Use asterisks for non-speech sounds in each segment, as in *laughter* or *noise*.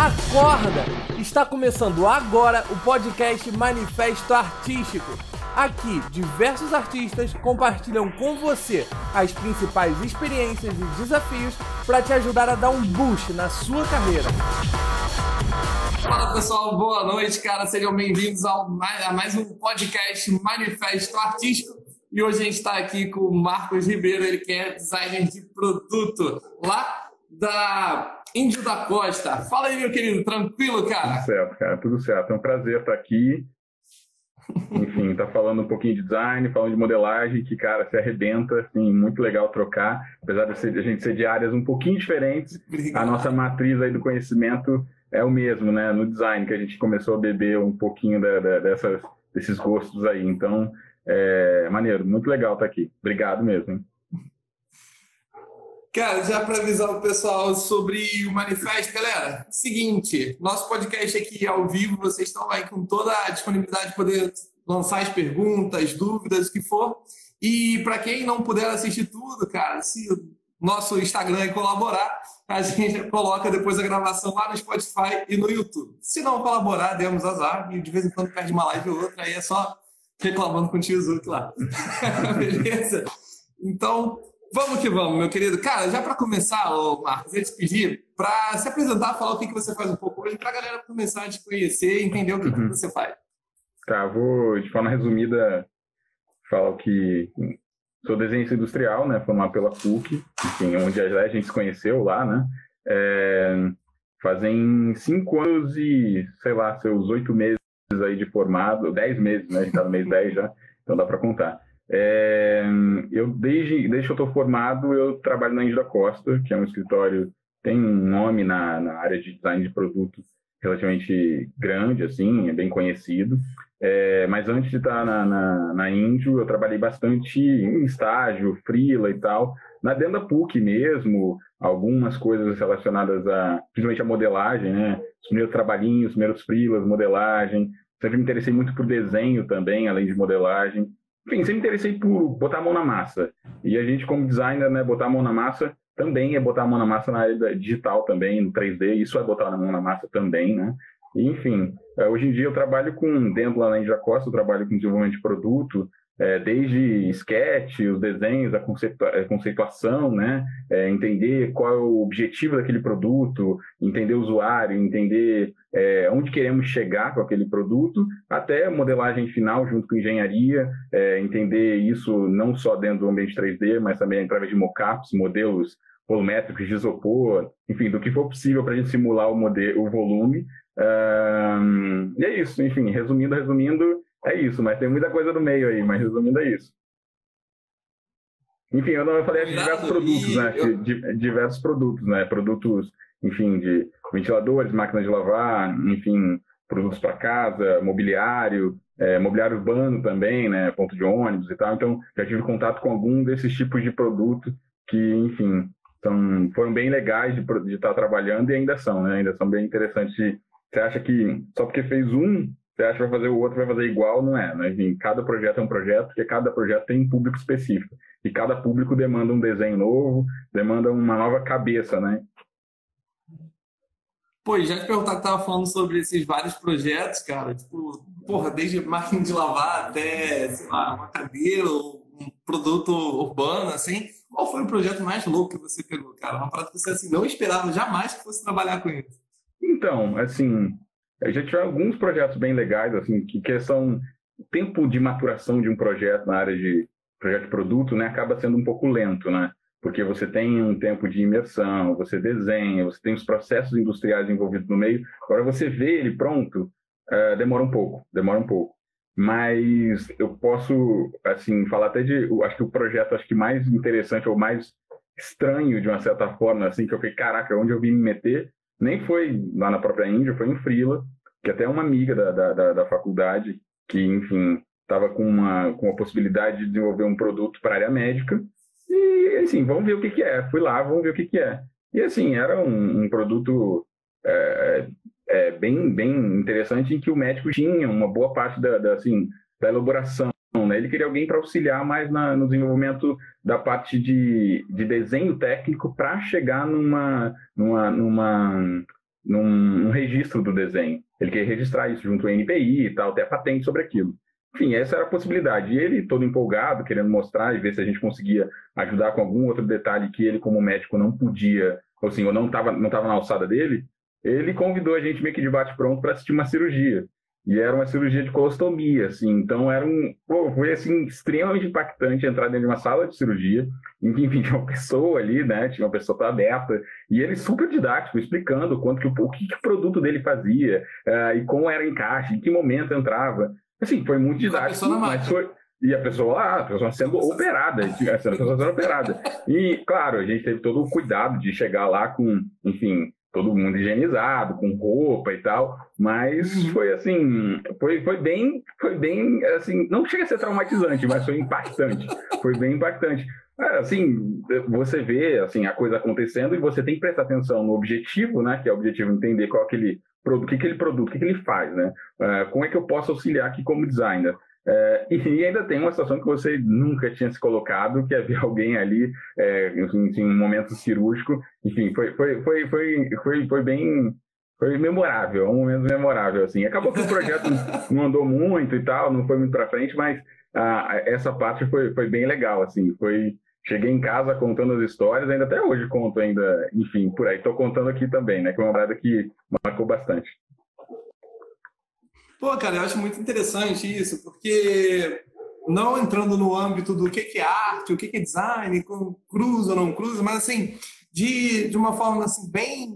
Acorda! Está começando agora o podcast Manifesto Artístico. Aqui, diversos artistas compartilham com você as principais experiências e desafios para te ajudar a dar um boost na sua carreira. Fala pessoal, boa noite, cara. Sejam bem-vindos a mais um podcast Manifesto Artístico. E hoje a gente está aqui com o Marcos Ribeiro, ele que é designer de produto lá da Índio da Costa. Fala aí, meu querido, tranquilo, cara? Tudo certo, cara, tudo certo. É um prazer estar aqui. Enfim, tá falando um pouquinho de design, falando de modelagem, que, cara, se arrebenta, assim, muito legal trocar. Apesar de a gente ser de áreas um pouquinho diferentes, Obrigado. a nossa matriz aí do conhecimento é o mesmo, né? No design, que a gente começou a beber um pouquinho da, da, dessas, desses gostos aí. Então, é maneiro, muito legal estar aqui. Obrigado mesmo. Hein? Cara, já para avisar o pessoal sobre o manifesto, galera, seguinte, nosso podcast aqui ao vivo, vocês estão aí com toda a disponibilidade de poder lançar as perguntas, dúvidas, o que for. E para quem não puder assistir tudo, cara, se nosso Instagram colaborar, a gente coloca depois a gravação lá no Spotify e no YouTube. Se não colaborar, demos azar e de vez em quando perde uma live ou outra, aí é só reclamando com o tio Zuc lá. *laughs* Beleza? Então, vamos que vamos, meu querido. Cara, já para começar, ô Marcos, eu te pedir para se apresentar, falar o que, que você faz um pouco hoje, para a galera começar a te conhecer e entender o que, uhum. que você faz. Tá, vou de forma resumida falar que sou desenhista industrial, né, formado pela PUC, enfim, onde a gente se conheceu lá, né, é, fazem cinco anos e, sei lá, seus oito meses aí de formado, dez meses, né, a gente tá no mês dez já, então dá para contar. É, eu desde, desde que eu estou formado, eu trabalho na da Costa, que é um escritório tem um nome na, na área de design de produtos relativamente grande, assim, é bem conhecido. É, mas antes de estar na, na, na Índio, eu trabalhei bastante em estágio, freela e tal, na dentro PUC mesmo, algumas coisas relacionadas a, principalmente a modelagem, né? Os primeiros trabalhinhos, os primeiros freelas, modelagem. Sempre me interessei muito por desenho também, além de modelagem. Enfim, sempre interessei por botar a mão na massa. E a gente, como designer, né, botar a mão na massa também é botar a mão na massa na área digital também, no 3D, isso é botar a mão na massa também, né? E, enfim, é, hoje em dia eu trabalho com, dentro lá na Índia Costa, eu trabalho com desenvolvimento de produto, é, desde sketch, os desenhos, a conceituação, né? É, entender qual é o objetivo daquele produto, entender o usuário, entender é, onde queremos chegar com aquele produto, até modelagem final junto com engenharia, é, entender isso não só dentro do ambiente 3D, mas também através de mockups, modelos volumétricos de isopor, enfim, do que for possível para a gente simular o, modelo, o volume. Um, e é isso, enfim, resumindo, resumindo, é isso, mas tem muita coisa no meio aí, mas resumindo é isso. Enfim, eu não falei de diversos produtos, né? De, diversos produtos, né? Produtos, enfim, de ventiladores, máquinas de lavar, enfim, produtos para casa, mobiliário, é, mobiliário urbano também, né? Ponto de ônibus e tal. Então, já tive contato com algum desses tipos de produto que, enfim, são, foram bem legais de, de estar trabalhando e ainda são, né? Ainda são bem interessantes. Você acha que só porque fez um, você acha que vai fazer o outro, vai fazer igual, não é. Né? Enfim, cada projeto é um projeto, porque cada projeto tem um público específico. E cada público demanda um desenho novo, demanda uma nova cabeça, né? Pô, já te perguntar que tava falando sobre esses vários projetos, cara, tipo, porra, desde máquina de lavar até, sei lá, uma cadeira, um produto urbano, assim. Qual foi o projeto mais louco que você pegou, cara? Uma parada que você assim, não esperava jamais que fosse trabalhar com isso. Então, assim, a gente tiver alguns projetos bem legais, assim, que, que são o tempo de maturação de um projeto na área de projeto de produto, né, acaba sendo um pouco lento, né? Porque você tem um tempo de imersão, você desenha, você tem os processos industriais envolvidos no meio. Agora você vê ele pronto, uh, demora um pouco, demora um pouco. Mas eu posso, assim, falar até de, acho que o projeto acho que mais interessante ou mais estranho de uma certa forma, assim, que eu falei, caraca, onde eu vim me meter, nem foi lá na própria Índia, foi em Frila, que até uma amiga da, da, da faculdade, que, enfim, estava com uma, com a possibilidade de desenvolver um produto para a área médica. E, assim, vamos ver o que, que é. Fui lá, vamos ver o que, que é. E, assim, era um, um produto é, é, bem, bem interessante em que o médico tinha uma boa parte da, da assim, da elaboração. Né? Ele queria alguém para auxiliar mais na, no desenvolvimento da parte de, de desenho técnico para chegar numa, numa, numa, num, num registro do desenho. Ele queria registrar isso junto ao NPI e tal, ter a patente sobre aquilo. Enfim, essa era a possibilidade. E ele, todo empolgado, querendo mostrar e ver se a gente conseguia ajudar com algum outro detalhe que ele, como médico, não podia, ou assim, ou não estava não tava na alçada dele, ele convidou a gente meio que de bate-pronto para assistir uma cirurgia. E era uma cirurgia de colostomia, assim. Então era um, pô, foi assim extremamente impactante entrar dentro de uma sala de cirurgia, em que enfim *laughs* tinha uma pessoa ali, né? Tinha uma pessoa aberta e ele super didático, explicando quanto que o, o que, que o produto dele fazia uh, e como era encaixe, em que momento entrava. Assim, foi muito didático, mas foi e a pessoa lá, a pessoa sendo operada, a pessoa sendo operada. E, claro, a gente teve todo o cuidado de chegar lá com, enfim, todo mundo higienizado, com roupa e tal, mas uhum. foi assim, foi, foi bem, foi bem, assim, não chega a ser traumatizante, mas foi impactante, foi bem impactante. É, assim, você vê assim a coisa acontecendo e você tem que prestar atenção no objetivo, né, que é o objetivo entender qual é aquele produto, o que aquele produto, o que, ele faz, né? Uh, como é que eu posso auxiliar aqui como designer? É, *laughs* e ainda tem uma situação que você nunca tinha se colocado, que é ver *laughs* alguém ali é, em um momento cirúrgico. Enfim, foi, foi, foi, foi, foi, foi bem. Foi memorável, um momento memorável, assim. Acabou que o projeto *laughs* não andou muito e tal, não foi muito para frente, mas ah, essa parte foi, foi bem legal, assim. Foi, cheguei em casa contando as histórias, ainda até hoje conto ainda, enfim, por aí. Estou contando aqui também, né? Que é uma parada que marcou bastante. Pô, cara, eu acho muito interessante isso, porque não entrando no âmbito do que é arte, o que é design, cruza ou não cruza, mas assim, de, de uma forma assim, bem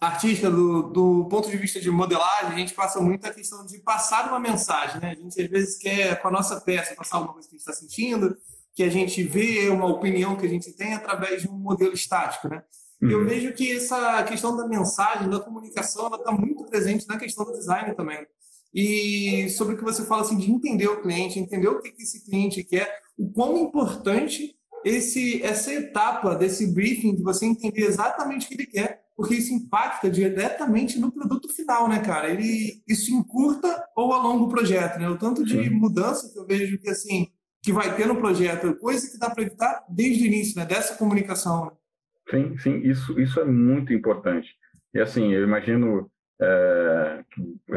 artística, do, do ponto de vista de modelagem, a gente passa muito a questão de passar uma mensagem, né? A gente às vezes quer, com a nossa peça, passar uma coisa que a gente está sentindo, que a gente vê uma opinião que a gente tem através de um modelo estático, né? Uhum. Eu vejo que essa questão da mensagem, da comunicação, ela está muito presente na questão do design também e sobre o que você fala assim de entender o cliente, entender o que esse cliente quer, o quão importante esse essa etapa desse briefing de você entender exatamente o que ele quer, porque isso impacta diretamente no produto final, né, cara? Ele isso encurta ou alonga o projeto, né? O tanto de mudança que eu vejo que assim que vai ter no projeto, coisa que dá para evitar desde o início, né? Dessa comunicação. Né? Sim, sim, isso isso é muito importante. E assim, eu imagino é,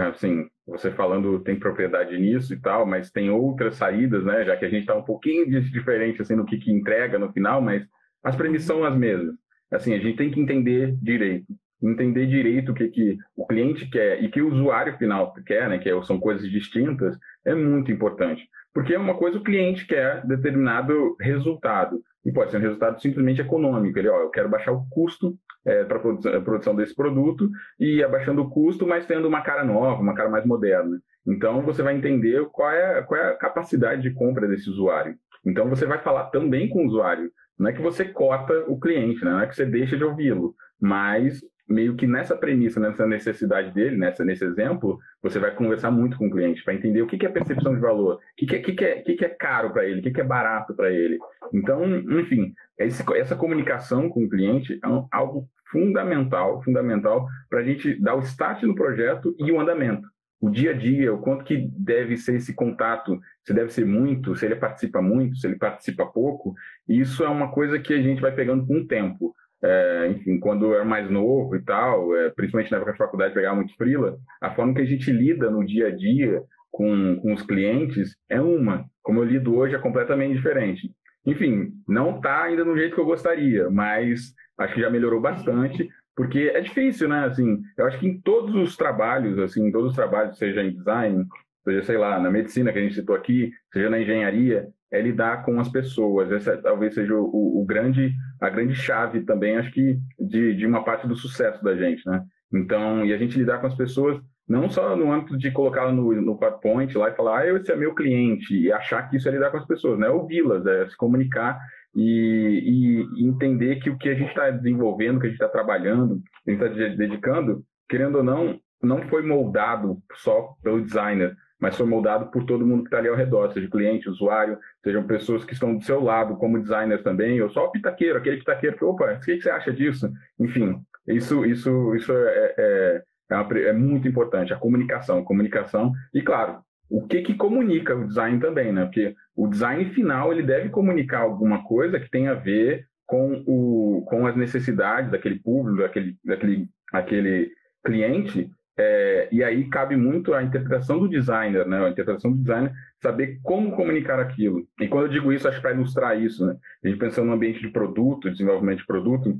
assim, você falando tem propriedade nisso e tal, mas tem outras saídas, né? Já que a gente está um pouquinho diferente assim no que, que entrega no final, mas as premissas são as mesmas. Assim, a gente tem que entender direito, entender direito o que, que o cliente quer e que o usuário final quer, né? Que é, são coisas distintas, é muito importante, porque é uma coisa o cliente quer determinado resultado e pode ser um resultado simplesmente econômico. Ele, ó, eu quero baixar o custo é, para a produção desse produto e abaixando o custo, mas tendo uma cara nova, uma cara mais moderna. Então, você vai entender qual é, qual é a capacidade de compra desse usuário. Então, você vai falar também com o usuário. Não é que você corta o cliente, né? não é que você deixa de ouvi-lo, mas meio que nessa premissa, nessa necessidade dele, nessa, nesse exemplo, você vai conversar muito com o cliente para entender o que, que é percepção de valor, o que, que, é, que, que, é, que, que é caro para ele, o que, que é barato para ele. Então, enfim, esse, essa comunicação com o cliente é um, algo fundamental, fundamental para a gente dar o start no projeto e o andamento. O dia a dia, o quanto que deve ser esse contato, se deve ser muito, se ele participa muito, se ele participa pouco, isso é uma coisa que a gente vai pegando com o tempo é, enfim, quando era mais novo e tal, é, principalmente na época de faculdade, pegava muito frila, a forma que a gente lida no dia a dia com, com os clientes é uma. Como eu lido hoje é completamente diferente. Enfim, não está ainda no jeito que eu gostaria, mas acho que já melhorou bastante, porque é difícil, né? Assim, eu acho que em todos os trabalhos, assim, em todos os trabalhos, seja em design, seja, sei lá, na medicina que a gente citou aqui, seja na engenharia, é lidar com as pessoas. Essa talvez seja o, o, grande, a grande chave também, acho que, de, de uma parte do sucesso da gente, né? Então, e a gente lidar com as pessoas não só no âmbito de colocá-la no, no PowerPoint lá e falar, ah, esse é meu cliente, e achar que isso é lidar com as pessoas, né? Ouvi-las, é se comunicar e, e, entender que o que a gente está desenvolvendo, que a gente está trabalhando, a gente está dedicando, querendo ou não, não foi moldado só pelo designer, mas foi moldado por todo mundo que está ali ao redor, seja cliente, usuário, sejam pessoas que estão do seu lado, como designers também, ou só o pitaqueiro, aquele pitaqueiro que, opa, o que, você acha disso? Enfim, isso, isso, isso é, é, é, uma, é muito importante, a comunicação, a comunicação, e claro, o que, que comunica o design também, né? Porque o design final ele deve comunicar alguma coisa que tenha a ver com, o, com as necessidades daquele público, daquele, daquele, daquele cliente, é, e aí cabe muito a interpretação do designer, né? A interpretação do designer, saber como comunicar aquilo. E quando eu digo isso, acho para ilustrar isso, né? A gente pensando no ambiente de produto, desenvolvimento de produto,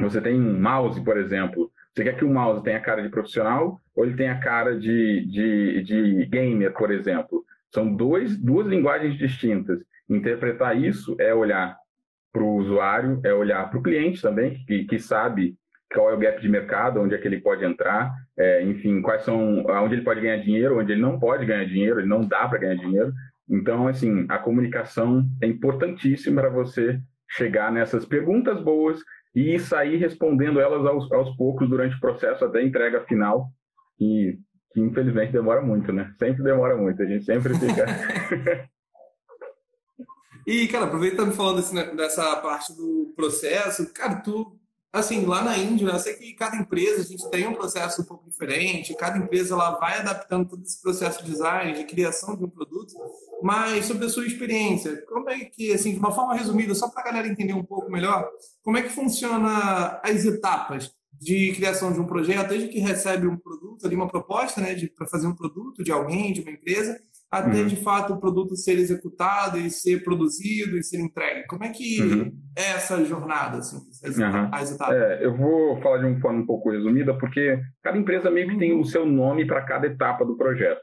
você tem um mouse, por exemplo. Você quer que o mouse tenha a cara de profissional ou ele tenha a cara de, de, de gamer, por exemplo? São dois, duas linguagens distintas. Interpretar isso é olhar para o usuário, é olhar para o cliente também, que, que sabe qual é o gap de mercado, onde é que ele pode entrar, é, enfim, quais são, onde ele pode ganhar dinheiro, onde ele não pode ganhar dinheiro, ele não dá para ganhar dinheiro. Então, assim, a comunicação é importantíssima para você chegar nessas perguntas boas e sair respondendo elas aos, aos poucos durante o processo até a entrega final, que, que infelizmente demora muito, né? Sempre demora muito, a gente sempre fica. *laughs* *laughs* e, cara, aproveitando falando desse, dessa parte do processo, cara, tu assim, lá na Índia, eu sei que cada empresa a gente tem um processo um pouco diferente, cada empresa ela vai adaptando todo esse processo de design, de criação de um produto, mas sobre a sua experiência, como é que, assim, de uma forma resumida, só para a galera entender um pouco melhor, como é que funciona as etapas de criação de um projeto, desde que recebe um produto, ali uma proposta, né, para fazer um produto de alguém, de uma empresa, até uhum. de fato o produto ser executado e ser produzido e ser entregue. Como é que uhum. é essa jornada, assim, as, uhum. as etapas? É, eu vou falar de uma forma um pouco resumida, porque cada empresa meio que tem o seu nome para cada etapa do projeto.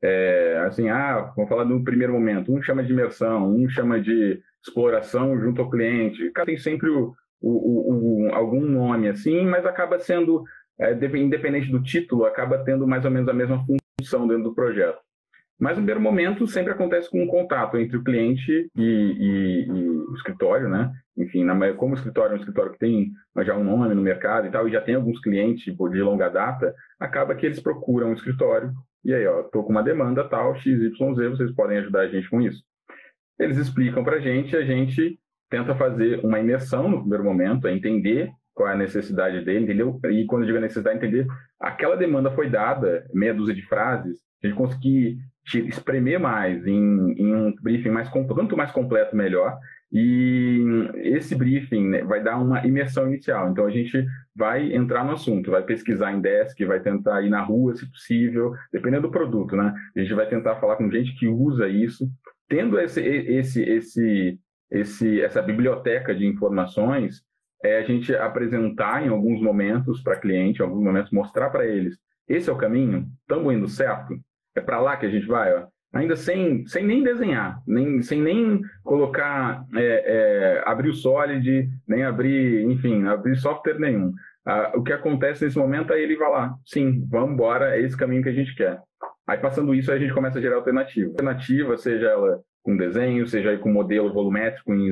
É, assim, ah, vamos falar no primeiro momento, um chama de imersão, um chama de exploração junto ao cliente, cada tem sempre o, o, o algum nome assim, mas acaba sendo, é, independente do título, acaba tendo mais ou menos a mesma função dentro do projeto. Mas no primeiro momento sempre acontece com um contato entre o cliente e, e, e o escritório, né? Enfim, na, como o escritório é um escritório que tem já um nome no mercado e tal, e já tem alguns clientes tipo, de longa data, acaba que eles procuram um escritório e aí, ó, tô com uma demanda tal, XYZ, vocês podem ajudar a gente com isso. Eles explicam para a gente, a gente tenta fazer uma imersão no primeiro momento, é entender qual é a necessidade dele, entendeu? E quando eu digo necessidade, entender aquela demanda foi dada, meia dúzia de frases, a gente conseguir espremer mais em, em um briefing mais quanto mais completo melhor. E esse briefing né, vai dar uma imersão inicial. Então a gente vai entrar no assunto, vai pesquisar em desk, vai tentar ir na rua, se possível, dependendo do produto, né? A gente vai tentar falar com gente que usa isso, tendo esse, esse, esse, esse essa biblioteca de informações, é a gente apresentar em alguns momentos para cliente, em alguns momentos mostrar para eles. Esse é o caminho, estamos indo certo, é para lá que a gente vai, ó. ainda sem, sem nem desenhar, nem, sem nem colocar, é, é, abrir o Solid, nem abrir, enfim, abrir software nenhum. Ah, o que acontece nesse momento é ele vai lá, sim, vamos embora, é esse caminho que a gente quer. Aí passando isso, a gente começa a gerar alternativa. Alternativa, seja ela com desenho, seja aí com modelo volumétrico em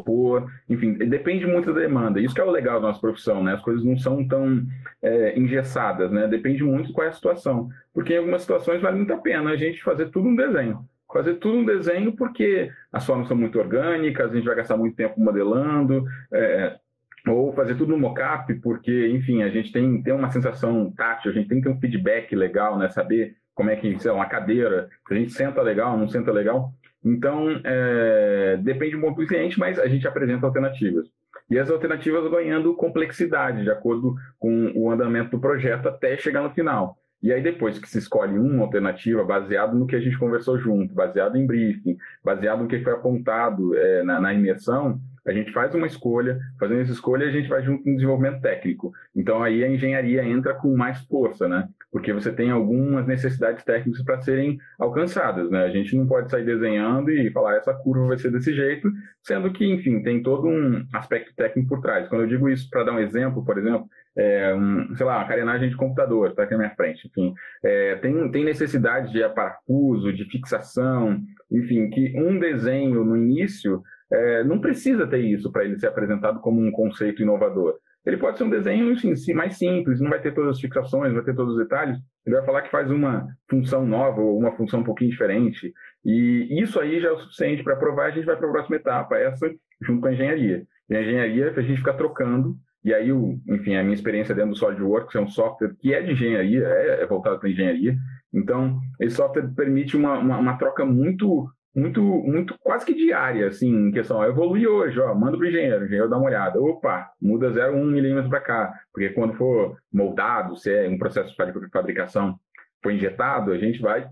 isopor, enfim, depende muito da demanda. Isso que é o legal da nossa profissão, né? As coisas não são tão é, engessadas, né? Depende muito qual é a situação. Porque em algumas situações vale muito a pena a gente fazer tudo um desenho. Fazer tudo um desenho porque as formas são muito orgânicas, a gente vai gastar muito tempo modelando, é, ou fazer tudo no mockup, porque, enfim, a gente tem, tem uma sensação tátil, a gente tem que ter um feedback legal, né? Saber como é que, sei lá, uma cadeira, se a gente senta legal, não senta legal. Então, é, depende um pouco do cliente, mas a gente apresenta alternativas. E as alternativas ganhando complexidade, de acordo com o andamento do projeto, até chegar no final. E aí, depois que se escolhe uma alternativa baseado no que a gente conversou junto, baseado em briefing, baseado no que foi apontado é, na, na imersão, a gente faz uma escolha, fazendo essa escolha a gente vai junto com o desenvolvimento técnico. Então aí a engenharia entra com mais força, né? Porque você tem algumas necessidades técnicas para serem alcançadas, né? A gente não pode sair desenhando e falar essa curva vai ser desse jeito, sendo que, enfim, tem todo um aspecto técnico por trás. Quando eu digo isso para dar um exemplo, por exemplo, é, um, sei lá, uma carenagem de computador, está aqui na minha frente, enfim, é, tem, tem necessidade de parafuso, de fixação, enfim, que um desenho no início é, não precisa ter isso para ele ser apresentado como um conceito inovador. Ele pode ser um desenho mais simples, não vai ter todas as fixações, não vai ter todos os detalhes. Ele vai falar que faz uma função nova ou uma função um pouquinho diferente. E isso aí já é o suficiente para provar. A gente vai para a próxima etapa, essa junto com a engenharia. E a engenharia, a gente fica trocando. E aí, o, enfim, a minha experiência dentro do SolidWorks é um software que é de engenharia, é, é voltado para engenharia. Então, esse software permite uma, uma, uma troca muito muito, muito quase que diária, assim, em questão, evolui hoje, ó, manda pro engenheiro, o engenheiro dá uma olhada, opa, muda 0,1 milímetro para cá, porque quando for moldado, se é um processo de fabricação foi injetado, a gente vai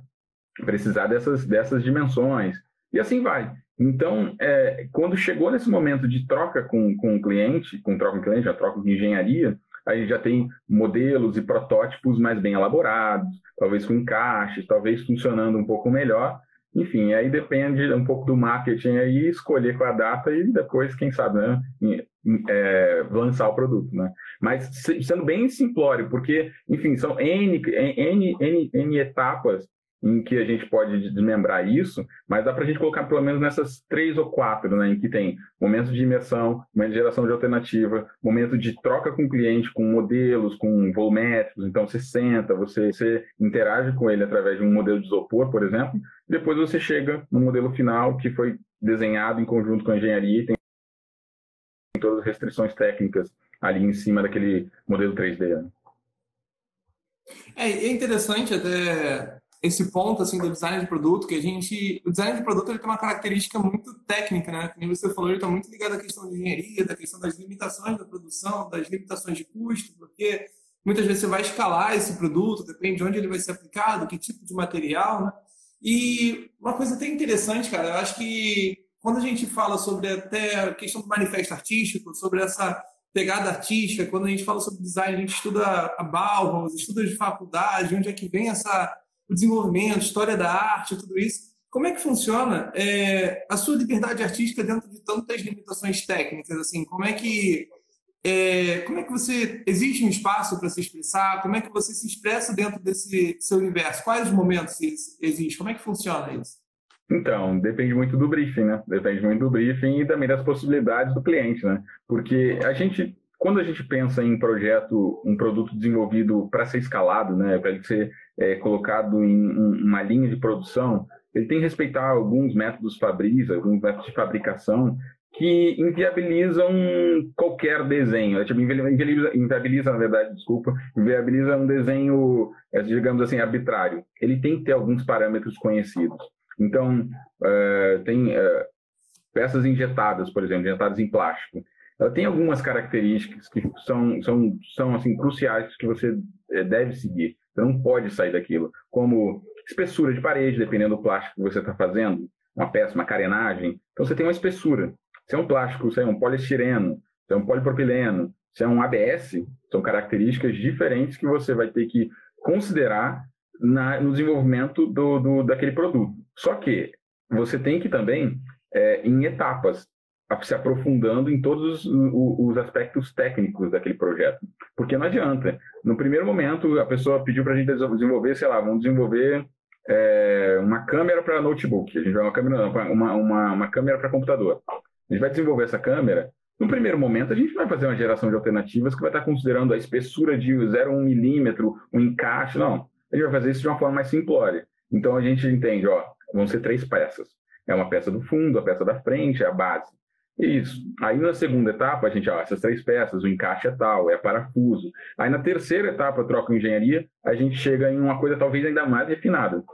precisar dessas, dessas dimensões, e assim vai. Então, é, quando chegou nesse momento de troca com, com o cliente, com troca com o cliente, já troca com engenharia, aí já tem modelos e protótipos mais bem elaborados, talvez com encaixes, talvez funcionando um pouco melhor. Enfim, aí depende um pouco do marketing aí, escolher com a data e depois, quem sabe, né, é, lançar o produto, né? Mas sendo bem simplório, porque, enfim, são N, N, N, N etapas em que a gente pode desmembrar isso, mas dá para a gente colocar pelo menos nessas três ou quatro, né, em que tem momento de imersão, momento de geração de alternativa, momento de troca com o cliente, com modelos, com volumétricos, então você senta, você, você interage com ele através de um modelo de isopor, por exemplo, depois você chega no modelo final que foi desenhado em conjunto com a engenharia e tem todas as restrições técnicas ali em cima daquele modelo 3D. Né? É, é interessante até esse ponto assim do design de produto que a gente o design de produto ele tem uma característica muito técnica né como você falou ele está muito ligado à questão de engenharia da questão das limitações da produção das limitações de custo porque muitas vezes você vai escalar esse produto depende de onde ele vai ser aplicado que tipo de material né? e uma coisa até interessante cara eu acho que quando a gente fala sobre até a questão do manifesto artístico sobre essa pegada artística quando a gente fala sobre design a gente estuda a Bauhaus estuda de faculdade onde é que vem essa o desenvolvimento, história da arte, tudo isso. Como é que funciona é, a sua liberdade artística dentro de tantas limitações técnicas? Assim, como é que é, como é que você existe um espaço para se expressar? Como é que você se expressa dentro desse seu universo? Quais os momentos existe? Como é que funciona isso? Então, depende muito do briefing, né? Depende muito do briefing e também das possibilidades do cliente, né? Porque a gente quando a gente pensa em projeto, um produto desenvolvido para ser escalado, né, para ele ser é, colocado em uma linha de produção, ele tem que respeitar alguns métodos Fabris, alguns métodos de fabricação que inviabilizam qualquer desenho. Tipo, inviabiliza, inviabiliza, na verdade, desculpa, inviabiliza um desenho, é, digamos assim, arbitrário. Ele tem que ter alguns parâmetros conhecidos. Então, uh, tem uh, peças injetadas, por exemplo, injetadas em plástico ela tem algumas características que são, são, são assim, cruciais que você deve seguir. Você não pode sair daquilo. Como espessura de parede, dependendo do plástico que você está fazendo, uma peça, uma carenagem. Então você tem uma espessura. Se é um plástico, se é um poliestireno, se é um polipropileno, se é um ABS, são características diferentes que você vai ter que considerar na, no desenvolvimento do, do, daquele produto. Só que você tem que também, é, em etapas, se aprofundando em todos os aspectos técnicos daquele projeto. Porque não adianta. No primeiro momento, a pessoa pediu para a gente desenvolver, sei lá, vamos desenvolver é, uma câmera para notebook. A gente vai uma câmera, uma, uma, uma câmera para computador. A gente vai desenvolver essa câmera. No primeiro momento, a gente vai fazer uma geração de alternativas que vai estar considerando a espessura de 0,1 milímetro, o encaixe. Não. A gente vai fazer isso de uma forma mais simplória. Então, a gente entende, ó, vão ser três peças. É uma peça do fundo, a peça da frente, a base. Isso. Aí na segunda etapa, a gente, ó, essas três peças, o encaixe é tal, é parafuso. Aí na terceira etapa, troca engenharia, a gente chega em uma coisa talvez ainda mais refinada.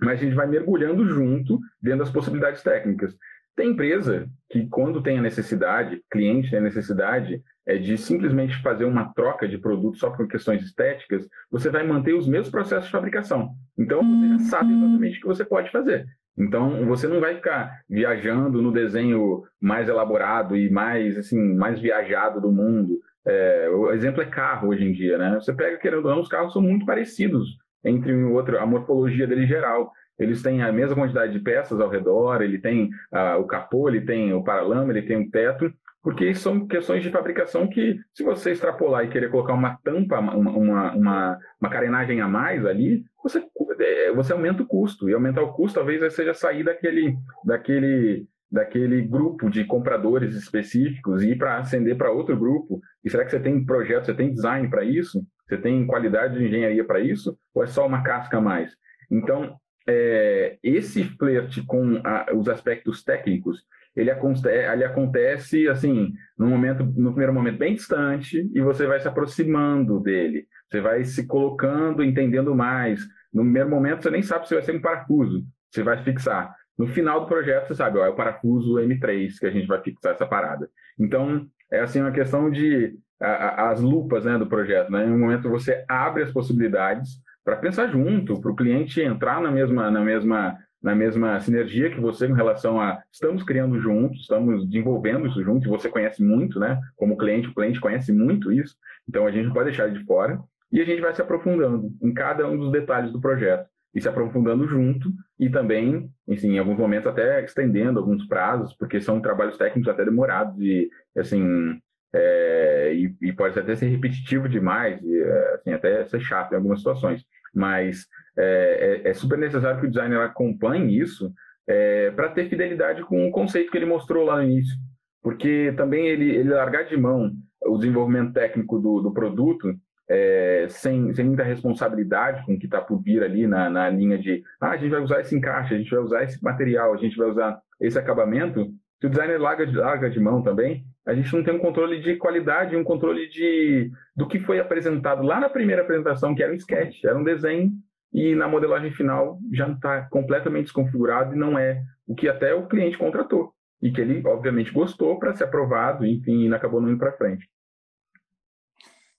Mas a gente vai mergulhando junto dentro das possibilidades técnicas. Tem empresa que, quando tem a necessidade, cliente tem a necessidade é, de simplesmente fazer uma troca de produto só por questões estéticas, você vai manter os mesmos processos de fabricação. Então, você já sabe exatamente o que você pode fazer. Então, você não vai ficar viajando no desenho mais elaborado e mais, assim, mais viajado do mundo. É, o exemplo é carro hoje em dia, né? Você pega, querendo ou não, os carros são muito parecidos entre um e outro, a morfologia dele geral. Eles têm a mesma quantidade de peças ao redor, ele tem uh, o capô, ele tem o paralama, ele tem o teto, porque são questões de fabricação que, se você extrapolar e querer colocar uma tampa, uma, uma, uma, uma carenagem a mais ali, você, é, você aumenta o custo. E aumentar o custo talvez seja sair daquele, daquele, daquele grupo de compradores específicos e ir para ascender para outro grupo. E será que você tem projeto, você tem design para isso? Você tem qualidade de engenharia para isso? Ou é só uma casca a mais? Então, é, esse flerte com a, os aspectos técnicos ele, ele acontece assim, no momento, no primeiro momento bem distante, e você vai se aproximando dele, você vai se colocando, entendendo mais. No primeiro momento, você nem sabe se vai ser um parafuso, você vai fixar. no final do projeto, você sabe, ó, é o parafuso M3 que a gente vai fixar essa parada. Então, é assim uma questão de a, a, as lupas né, do projeto. Né? Em um momento você abre as possibilidades para pensar junto, para o cliente entrar na mesma, na mesma na mesma sinergia que você em relação a estamos criando juntos, estamos desenvolvendo isso juntos, você conhece muito, né? Como cliente, o cliente conhece muito isso, então a gente não pode deixar de fora e a gente vai se aprofundando em cada um dos detalhes do projeto e se aprofundando junto e também, enfim, em alguns momentos até estendendo alguns prazos, porque são trabalhos técnicos até demorados e, assim, é, e, e, pode até ser repetitivo demais, e, assim, até ser chato em algumas situações. Mas é, é, é super necessário que o designer acompanhe isso é, para ter fidelidade com o conceito que ele mostrou lá no início. Porque também ele, ele largar de mão o desenvolvimento técnico do, do produto é, sem, sem muita responsabilidade com o que está por vir ali na, na linha de ah, a gente vai usar esse encaixe, a gente vai usar esse material, a gente vai usar esse acabamento, se o designer larga de, larga de mão também, a gente não tem um controle de qualidade, um controle de do que foi apresentado lá na primeira apresentação, que era um sketch, era um desenho e na modelagem final já está completamente desconfigurado e não é o que até o cliente contratou e que ele obviamente gostou para ser aprovado, enfim, e acabou não indo para frente.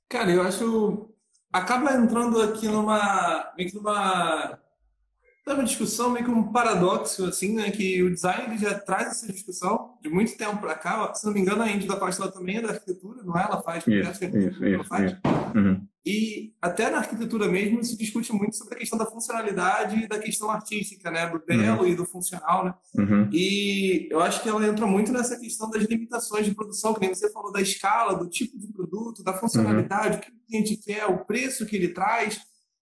Cara, eu acho acaba entrando aqui numa meio que numa é uma discussão meio que um paradoxo, assim, né? Que o design já traz essa discussão de muito tempo para cá. Se não me engano, a Índia da Costa também é da arquitetura, não é? Ela faz isso, isso, isso, faz. Isso. Uhum. E até na arquitetura mesmo se discute muito sobre a questão da funcionalidade e da questão artística, né? Do belo uhum. e do funcional, né? Uhum. E eu acho que ela entra muito nessa questão das limitações de produção, que nem você falou da escala, do tipo de produto, da funcionalidade, uhum. o que o cliente quer, o preço que ele traz.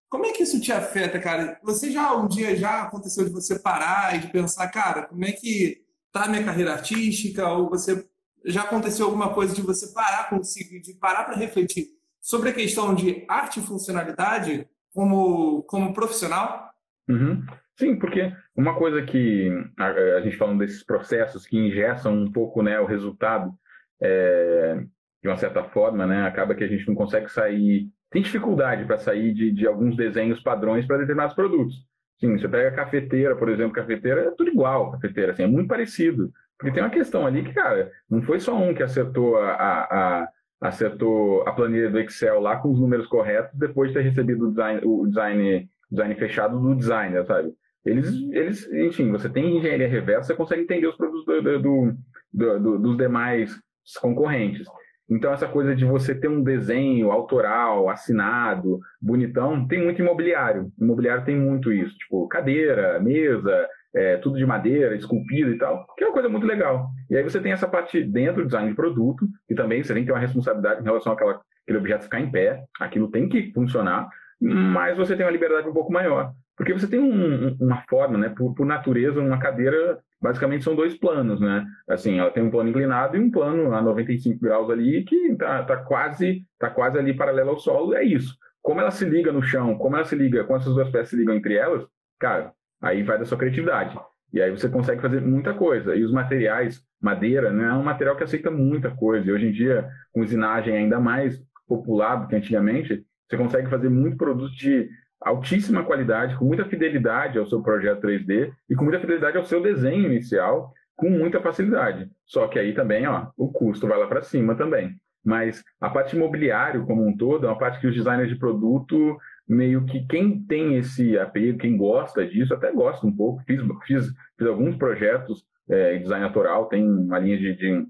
Como é que isso te afeta, cara? Você já, um dia já aconteceu de você parar e de pensar, cara, como é que tá a minha carreira artística? Ou você já aconteceu alguma coisa de você parar consigo, de parar para refletir sobre a questão de arte e funcionalidade como, como profissional? Uhum. Sim, porque uma coisa que a, a, gente falando desses processos que ingessam um pouco né, o resultado, é, de uma certa forma, né, acaba que a gente não consegue sair tem dificuldade para sair de, de alguns desenhos padrões para determinados produtos. Sim, você pega a cafeteira, por exemplo, cafeteira é tudo igual, cafeteira, assim, é muito parecido. Porque tem uma questão ali que, cara, não foi só um que acertou a, a, a acertou a planilha do Excel lá com os números corretos depois de ter recebido o design, o design, design fechado do designer, sabe? Eles, eles, enfim, você tem engenharia reversa, você consegue entender os produtos do, do, do, dos demais concorrentes. Então, essa coisa de você ter um desenho autoral, assinado, bonitão, tem muito imobiliário. Imobiliário tem muito isso, tipo cadeira, mesa, é, tudo de madeira, esculpido e tal, que é uma coisa muito legal. E aí você tem essa parte dentro do design de produto, e também você tem que ter uma responsabilidade em relação àquela, àquele objeto ficar em pé, aquilo tem que funcionar, mas você tem uma liberdade um pouco maior. Porque você tem um, uma forma, né, por, por natureza, uma cadeira basicamente são dois planos, né? Assim, ela tem um plano inclinado e um plano a 95 graus ali que tá, tá quase tá quase ali paralelo ao solo, é isso. Como ela se liga no chão, como ela se liga, quando essas duas peças se ligam entre elas, cara, aí vai da sua criatividade. E aí você consegue fazer muita coisa. E os materiais, madeira, né, é um material que aceita muita coisa. E hoje em dia, com usinagem ainda mais popular do que antigamente, você consegue fazer muito produto de altíssima qualidade, com muita fidelidade ao seu projeto 3D e com muita fidelidade ao seu desenho inicial, com muita facilidade. Só que aí também, ó, o custo vai lá para cima também. Mas a parte imobiliário como um todo é uma parte que os designers de produto meio que quem tem esse apego, quem gosta disso, até gosta um pouco. Fiz, fiz, fiz alguns projetos é, em design natural, tem uma linha de, de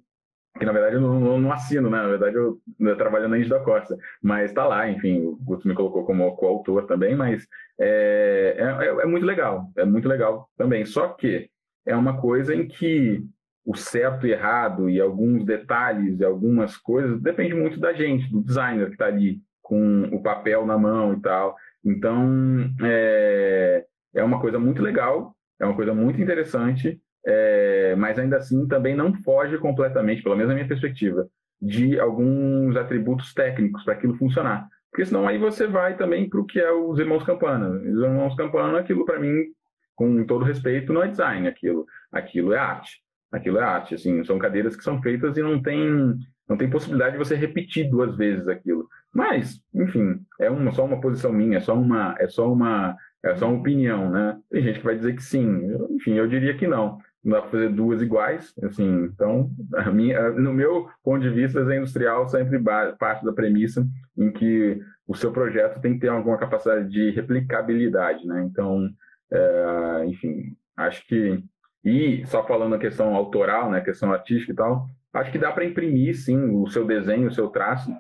que na verdade eu não, não, assino, né? Na verdade eu, eu trabalho na Índia da Costa, mas está lá, enfim, o Guto me colocou como coautor também, mas é, é, é, muito legal, é muito legal também. Só que é uma coisa em que o certo e errado e alguns detalhes e algumas coisas depende muito da gente, do designer que está ali com o papel na mão e tal. Então é, é uma coisa muito legal, é uma coisa muito interessante é, mas ainda assim também não foge completamente, pelo menos na minha perspectiva, de alguns atributos técnicos para aquilo funcionar. Porque senão aí você vai também para o que é os irmãos Campana. Os irmãos Campana, aquilo para mim, com todo respeito, não é design, aquilo, aquilo é arte. Aquilo é arte, assim, são cadeiras que são feitas e não tem, não tem possibilidade de você repetir duas vezes aquilo. Mas, enfim, é uma, só uma posição minha, é só uma, é só uma é só uma opinião, né? Tem gente que vai dizer que sim, enfim, eu diria que não. Não dá para fazer duas iguais, assim. Então, minha, no meu ponto de vista, desenho industrial sempre parte da premissa em que o seu projeto tem que ter alguma capacidade de replicabilidade, né? Então, é, enfim, acho que e só falando a questão autoral, né, questão artística e tal, acho que dá para imprimir sim o seu desenho, o seu traço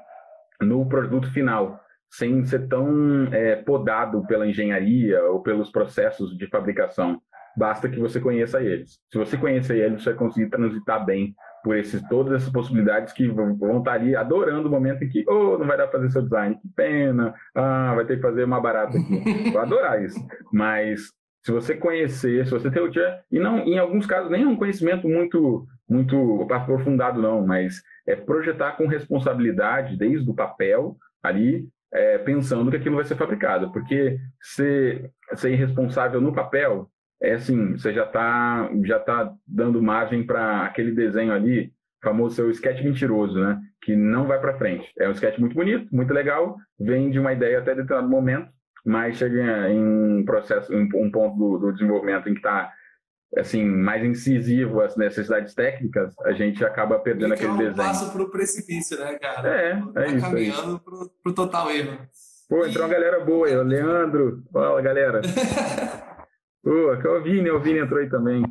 no produto final, sem ser tão é, podado pela engenharia ou pelos processos de fabricação. Basta que você conheça eles. Se você conhecer eles, você vai conseguir transitar bem por esses, todas essas possibilidades que vão, estar ali adorando o momento em que, oh, não vai dar para fazer seu design, que pena, ah, vai ter que fazer uma barata aqui. *laughs* Vou adorar isso. Mas se você conhecer, se você ter o e não, em alguns casos nem é um conhecimento muito muito aprofundado não, mas é projetar com responsabilidade desde o papel ali, é, pensando que aquilo vai ser fabricado, porque ser, ser irresponsável no papel é assim, você já está já tá dando margem para aquele desenho ali, famoso seu sketch mentiroso, né? Que não vai para frente. É um sketch muito bonito, muito legal, vem de uma ideia até determinado momento, mas chega em um processo, em um ponto do, do desenvolvimento em que está assim mais incisivo as necessidades técnicas, a gente acaba perdendo aquele é um desenho. passo para o precipício, né, cara? É, é tá isso. Caminhando para o total erro. Pô, entrou e... uma galera boa aí, o Leandro. Fala, galera. *laughs* Pô, aqui é o Vini, o Vini entrou aí também.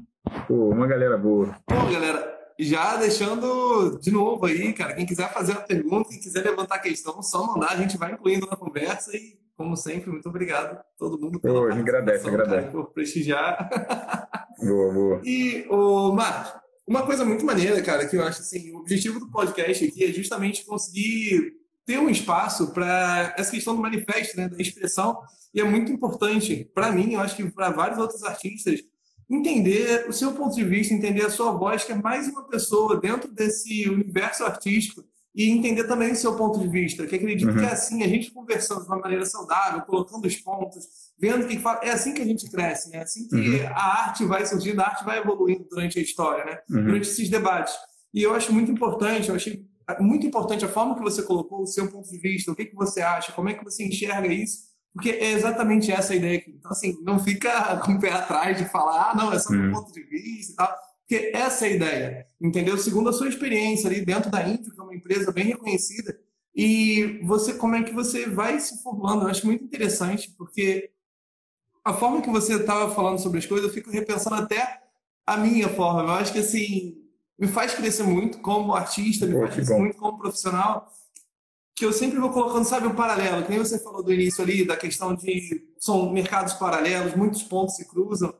Pô, uma galera boa. Bom, galera, já deixando de novo aí, cara, quem quiser fazer uma pergunta, quem quiser levantar questão, só mandar, a gente vai incluindo na conversa e como sempre, muito obrigado a todo mundo pela oh, agradece, agradece. por prestigiar. *laughs* Boa, boa. E, o Marcos, uma coisa muito maneira, cara, que eu acho assim, o objetivo do podcast aqui é justamente conseguir ter um espaço para essa questão do manifesto, né, da expressão, e é muito importante para mim, eu acho que para vários outros artistas, entender o seu ponto de vista, entender a sua voz, que é mais uma pessoa dentro desse universo artístico e entender também o seu ponto de vista, que acredito uhum. que é assim, a gente conversando de uma maneira saudável, colocando os pontos, vendo o que fala, é assim que a gente cresce, né? É assim que uhum. a arte vai surgindo, a arte vai evoluindo durante a história, né? Uhum. Durante esses debates. E eu acho muito importante, eu achei muito importante a forma que você colocou o seu ponto de vista, o que, que você acha, como é que você enxerga isso, porque é exatamente essa a ideia aqui. Então, assim, não fica *laughs* com o pé atrás de falar, ah, não, é só meu uhum. ponto de vista e tal porque essa é a ideia, entendeu? Segundo a sua experiência ali dentro da Intro, que é uma empresa bem reconhecida, e você como é que você vai se formando. Eu acho muito interessante, porque a forma que você estava falando sobre as coisas, eu fico repensando até a minha forma. Eu acho que, assim, me faz crescer muito como artista, me Pô, faz crescer bom. muito como profissional, que eu sempre vou colocando, sabe, um paralelo. Que nem você falou do início ali, da questão de são mercados paralelos, muitos pontos se cruzam.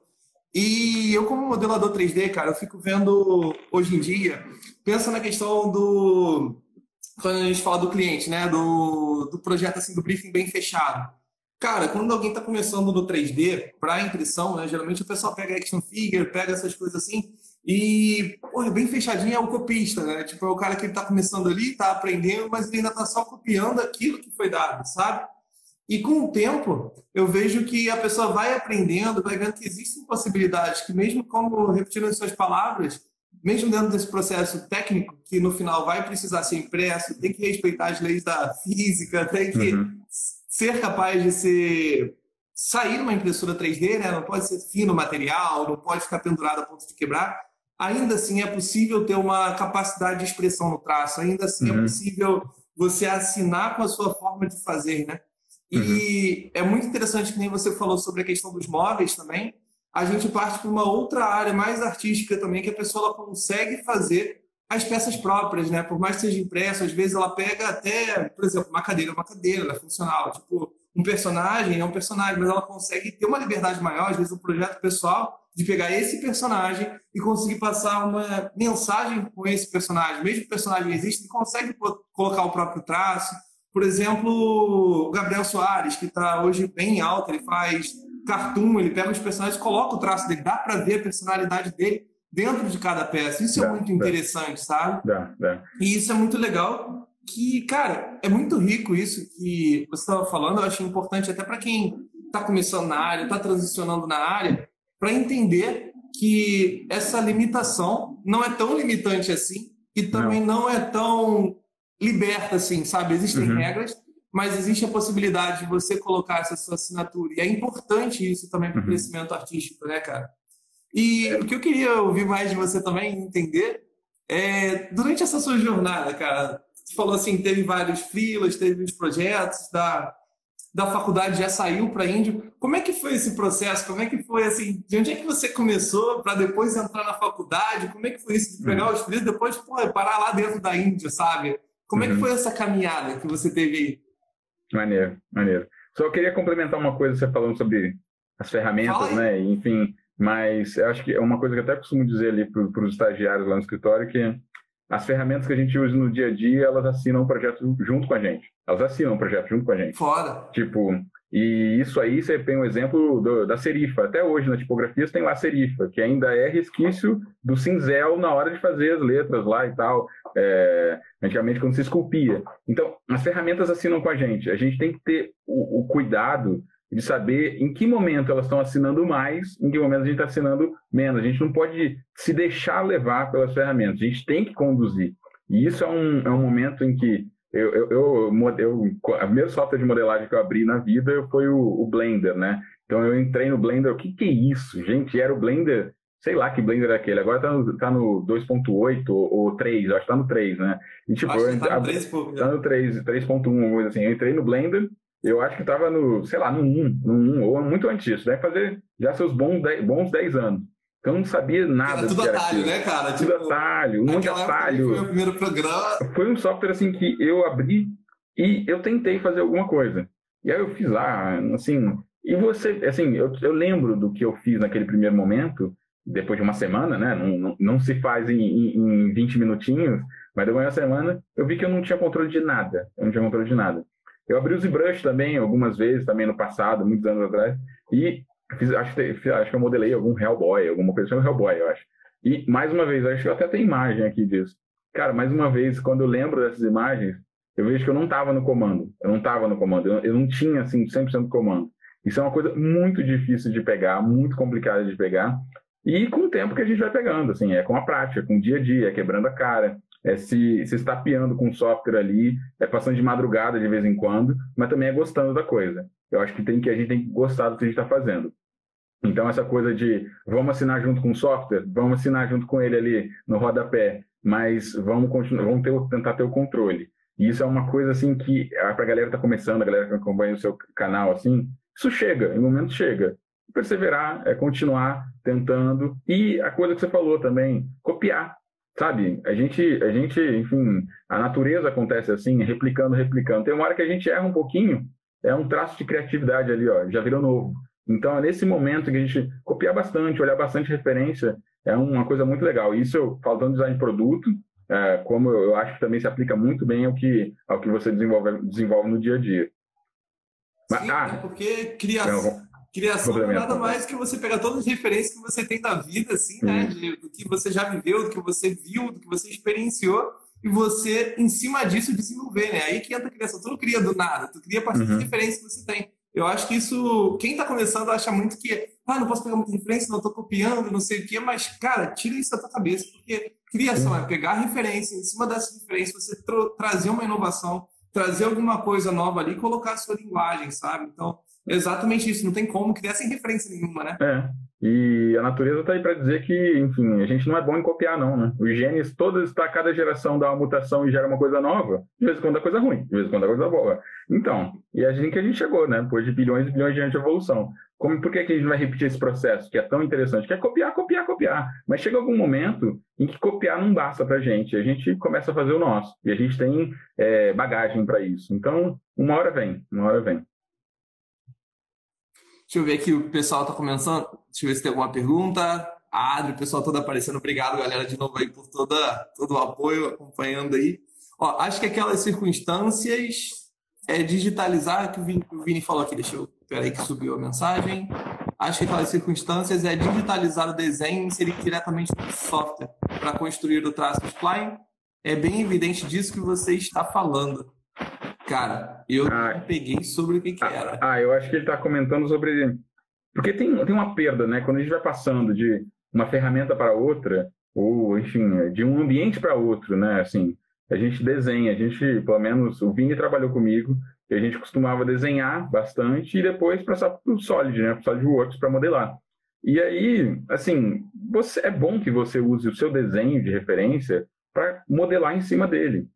E eu, como modelador 3D, cara, eu fico vendo hoje em dia, pensa na questão do. Quando a gente fala do cliente, né? Do, do projeto, assim, do briefing bem fechado. Cara, quando alguém está começando no 3D para impressão, né, geralmente o pessoal pega action figure, pega essas coisas assim, e porra, bem fechadinho é o copista, né? Tipo, é o cara que está começando ali, está aprendendo, mas ele ainda está só copiando aquilo que foi dado, sabe? E com o tempo, eu vejo que a pessoa vai aprendendo, vai vendo que existem possibilidades, que mesmo como repetindo as suas palavras, mesmo dentro desse processo técnico, que no final vai precisar ser impresso, tem que respeitar as leis da física, tem que uhum. ser capaz de ser sair uma impressora 3D, né? não pode ser fino material, não pode ficar pendurado a ponto de quebrar. Ainda assim é possível ter uma capacidade de expressão no traço, ainda assim é uhum. é possível você assinar com a sua forma de fazer, né? E uhum. é muito interessante que nem você falou sobre a questão dos móveis também. A gente parte para uma outra área mais artística também, que a pessoa consegue fazer as peças próprias, né? Por mais que seja impresso, às vezes ela pega até, por exemplo, uma cadeira, uma cadeira, ela é funcional. Tipo, um personagem é um personagem, mas ela consegue ter uma liberdade maior, às vezes um projeto pessoal, de pegar esse personagem e conseguir passar uma mensagem com esse personagem. Mesmo que o personagem exista, ele consegue colocar o próprio traço, por exemplo, o Gabriel Soares, que está hoje bem alto, ele faz cartoon, ele pega os personagens, coloca o traço dele, dá para ver a personalidade dele dentro de cada peça. Isso é muito interessante, sabe? Dá, dá. E isso é muito legal. Que, cara, é muito rico isso que você estava falando. Eu acho importante até para quem está começando na área, está transicionando na área, para entender que essa limitação não é tão limitante assim e também não, não é tão liberta, assim, sabe? Existem uhum. regras, mas existe a possibilidade de você colocar essa sua assinatura. E é importante isso também para o uhum. crescimento artístico, né, cara? E o que eu queria ouvir mais de você também, entender, é, durante essa sua jornada, cara, você falou assim, teve vários freelas, teve os projetos da, da faculdade, já saiu para Índio. Como é que foi esse processo? Como é que foi, assim, de onde é que você começou para depois entrar na faculdade? Como é que foi isso de pegar uhum. os e depois pô, parar lá dentro da Índia, sabe? Como uhum. é que uhum. foi essa caminhada que você teve aí? Maneiro, maneiro. Só queria complementar uma coisa, você falando sobre as ferramentas, né? Enfim, mas eu acho que é uma coisa que eu até costumo dizer ali para os estagiários lá no escritório, que as ferramentas que a gente usa no dia a dia, elas assinam o projeto junto com a gente. Elas assinam o projeto junto com a gente. Foda! Tipo, e isso aí você tem um exemplo do, da serifa. Até hoje na tipografia você tem lá a serifa, que ainda é resquício do cinzel na hora de fazer as letras lá e tal. É, antigamente quando se esculpia. Então, as ferramentas assinam com a gente. A gente tem que ter o, o cuidado de saber em que momento elas estão assinando mais, em que momento a gente está assinando menos. A gente não pode se deixar levar pelas ferramentas. A gente tem que conduzir. E isso é um, é um momento em que eu, eu, eu, eu, o primeiro software de modelagem que eu abri na vida foi o, o Blender, né? Então eu entrei no Blender, o que, que é isso? Gente, era o Blender, sei lá que Blender é aquele, agora tá no, tá no 2.8 ou, ou 3, acho que tá no 3, né? E tipo, acho eu tá no 3, pô, tá no 3, 3.1, coisa assim. Eu entrei no Blender, eu acho que tava no, sei lá, no 1, no 1 ou muito antes disso, deve fazer já seus bons 10, bons 10 anos. Então eu não sabia nada. Era tudo atalho, né, cara? Tudo tipo, atalho, um monte de atalho. Foi o primeiro programa. Foi um software assim que eu abri e eu tentei fazer alguma coisa. E aí eu fiz lá, assim. E você, assim, eu, eu lembro do que eu fiz naquele primeiro momento, depois de uma semana, né? Não, não, não se faz em, em, em 20 minutinhos, mas depois de uma semana eu vi que eu não tinha controle de nada. Eu não tinha controle de nada. Eu abri o ZBrush também algumas vezes, também no passado, muitos anos atrás, e Fiz, acho, que, acho que eu modelei algum Hellboy, alguma coisa assim, Hellboy, eu acho. E, mais uma vez, acho que eu até tenho imagem aqui disso. Cara, mais uma vez, quando eu lembro dessas imagens, eu vejo que eu não estava no comando. Eu não estava no comando. Eu, eu, não tinha, assim, 100% comando. Isso é uma coisa muito difícil de pegar, muito complicada de pegar. E com o tempo que a gente vai pegando, assim, é com a prática, com o dia a dia, é quebrando a cara, é se, se estapeando com o software ali, é passando de madrugada de vez em quando, mas também é gostando da coisa. Eu acho que, tem que a gente tem que gostar do que a gente está fazendo. Então, essa coisa de vamos assinar junto com o software, vamos assinar junto com ele ali no rodapé, mas vamos, continuar, vamos ter, tentar ter o controle. E isso é uma coisa assim que, ah, para a galera que está começando, a galera que acompanha o seu canal, assim, isso chega, em momento chega. Perseverar, é continuar tentando. E a coisa que você falou também, copiar. Sabe, a gente, a gente, enfim, a natureza acontece assim, replicando, replicando. Tem uma hora que a gente erra um pouquinho, é um traço de criatividade ali, ó, já virou novo. Então, é nesse momento que a gente copiar bastante, olhar bastante referência, é uma coisa muito legal. Isso, faltando design de produto, é, como eu acho que também se aplica muito bem ao que, ao que você desenvolve, desenvolve no dia a dia. Sim, ah, é porque criação, criação é nada mais que você pegar todas as referências que você tem da vida, assim, né? De, do que você já viveu, do que você viu, do que você experienciou, e você, em cima disso, desenvolver, né? Aí que entra a criação. Tu não cria do nada, tu cria a partir uhum. das referências que você tem. Eu acho que isso, quem está começando acha muito que, ah, não posso pegar muita referência, não estou copiando, não sei o quê, mas, cara, tira isso da tua cabeça, porque criação é pegar referência, em cima dessa referência, você tra trazer uma inovação, trazer alguma coisa nova ali e colocar a sua linguagem, sabe? Então, exatamente isso, não tem como criar sem referência nenhuma, né? É. E a natureza está aí para dizer que, enfim, a gente não é bom em copiar, não, né? Os genes, todos, está cada geração dá uma mutação e gera uma coisa nova, de vez em quando é coisa ruim, de vez em quando é coisa boa. Então, e é assim que a gente chegou, né? Depois de bilhões e bilhões de anos de evolução. Como, por que, que a gente vai repetir esse processo, que é tão interessante? Que é copiar, copiar, copiar. Mas chega algum momento em que copiar não basta para a gente. A gente começa a fazer o nosso. E a gente tem é, bagagem para isso. Então, uma hora vem, uma hora vem. Deixa eu ver aqui, o pessoal está começando. Deixa eu ver se tem alguma pergunta. A Adri, o pessoal todo aparecendo. Obrigado, galera, de novo aí por toda, todo o apoio, acompanhando aí. Ó, acho que aquelas circunstâncias é digitalizar, que o Vini, o Vini falou aqui, deixa eu. Peraí que subiu a mensagem. Acho que aquelas circunstâncias é digitalizar o desenho e inserir diretamente no software para construir o traço spline. É bem evidente disso que você está falando. Cara, eu ah, não peguei sobre o que, que ah, era. Ah, eu acho que ele está comentando sobre. Porque tem, tem uma perda, né? Quando a gente vai passando de uma ferramenta para outra, ou, enfim, de um ambiente para outro, né? Assim, a gente desenha, a gente, pelo menos o Vini trabalhou comigo, e a gente costumava desenhar bastante e depois passar para o Solid, né, para o SolidWorks para modelar. E aí, assim, você, é bom que você use o seu desenho de referência para modelar em cima dele.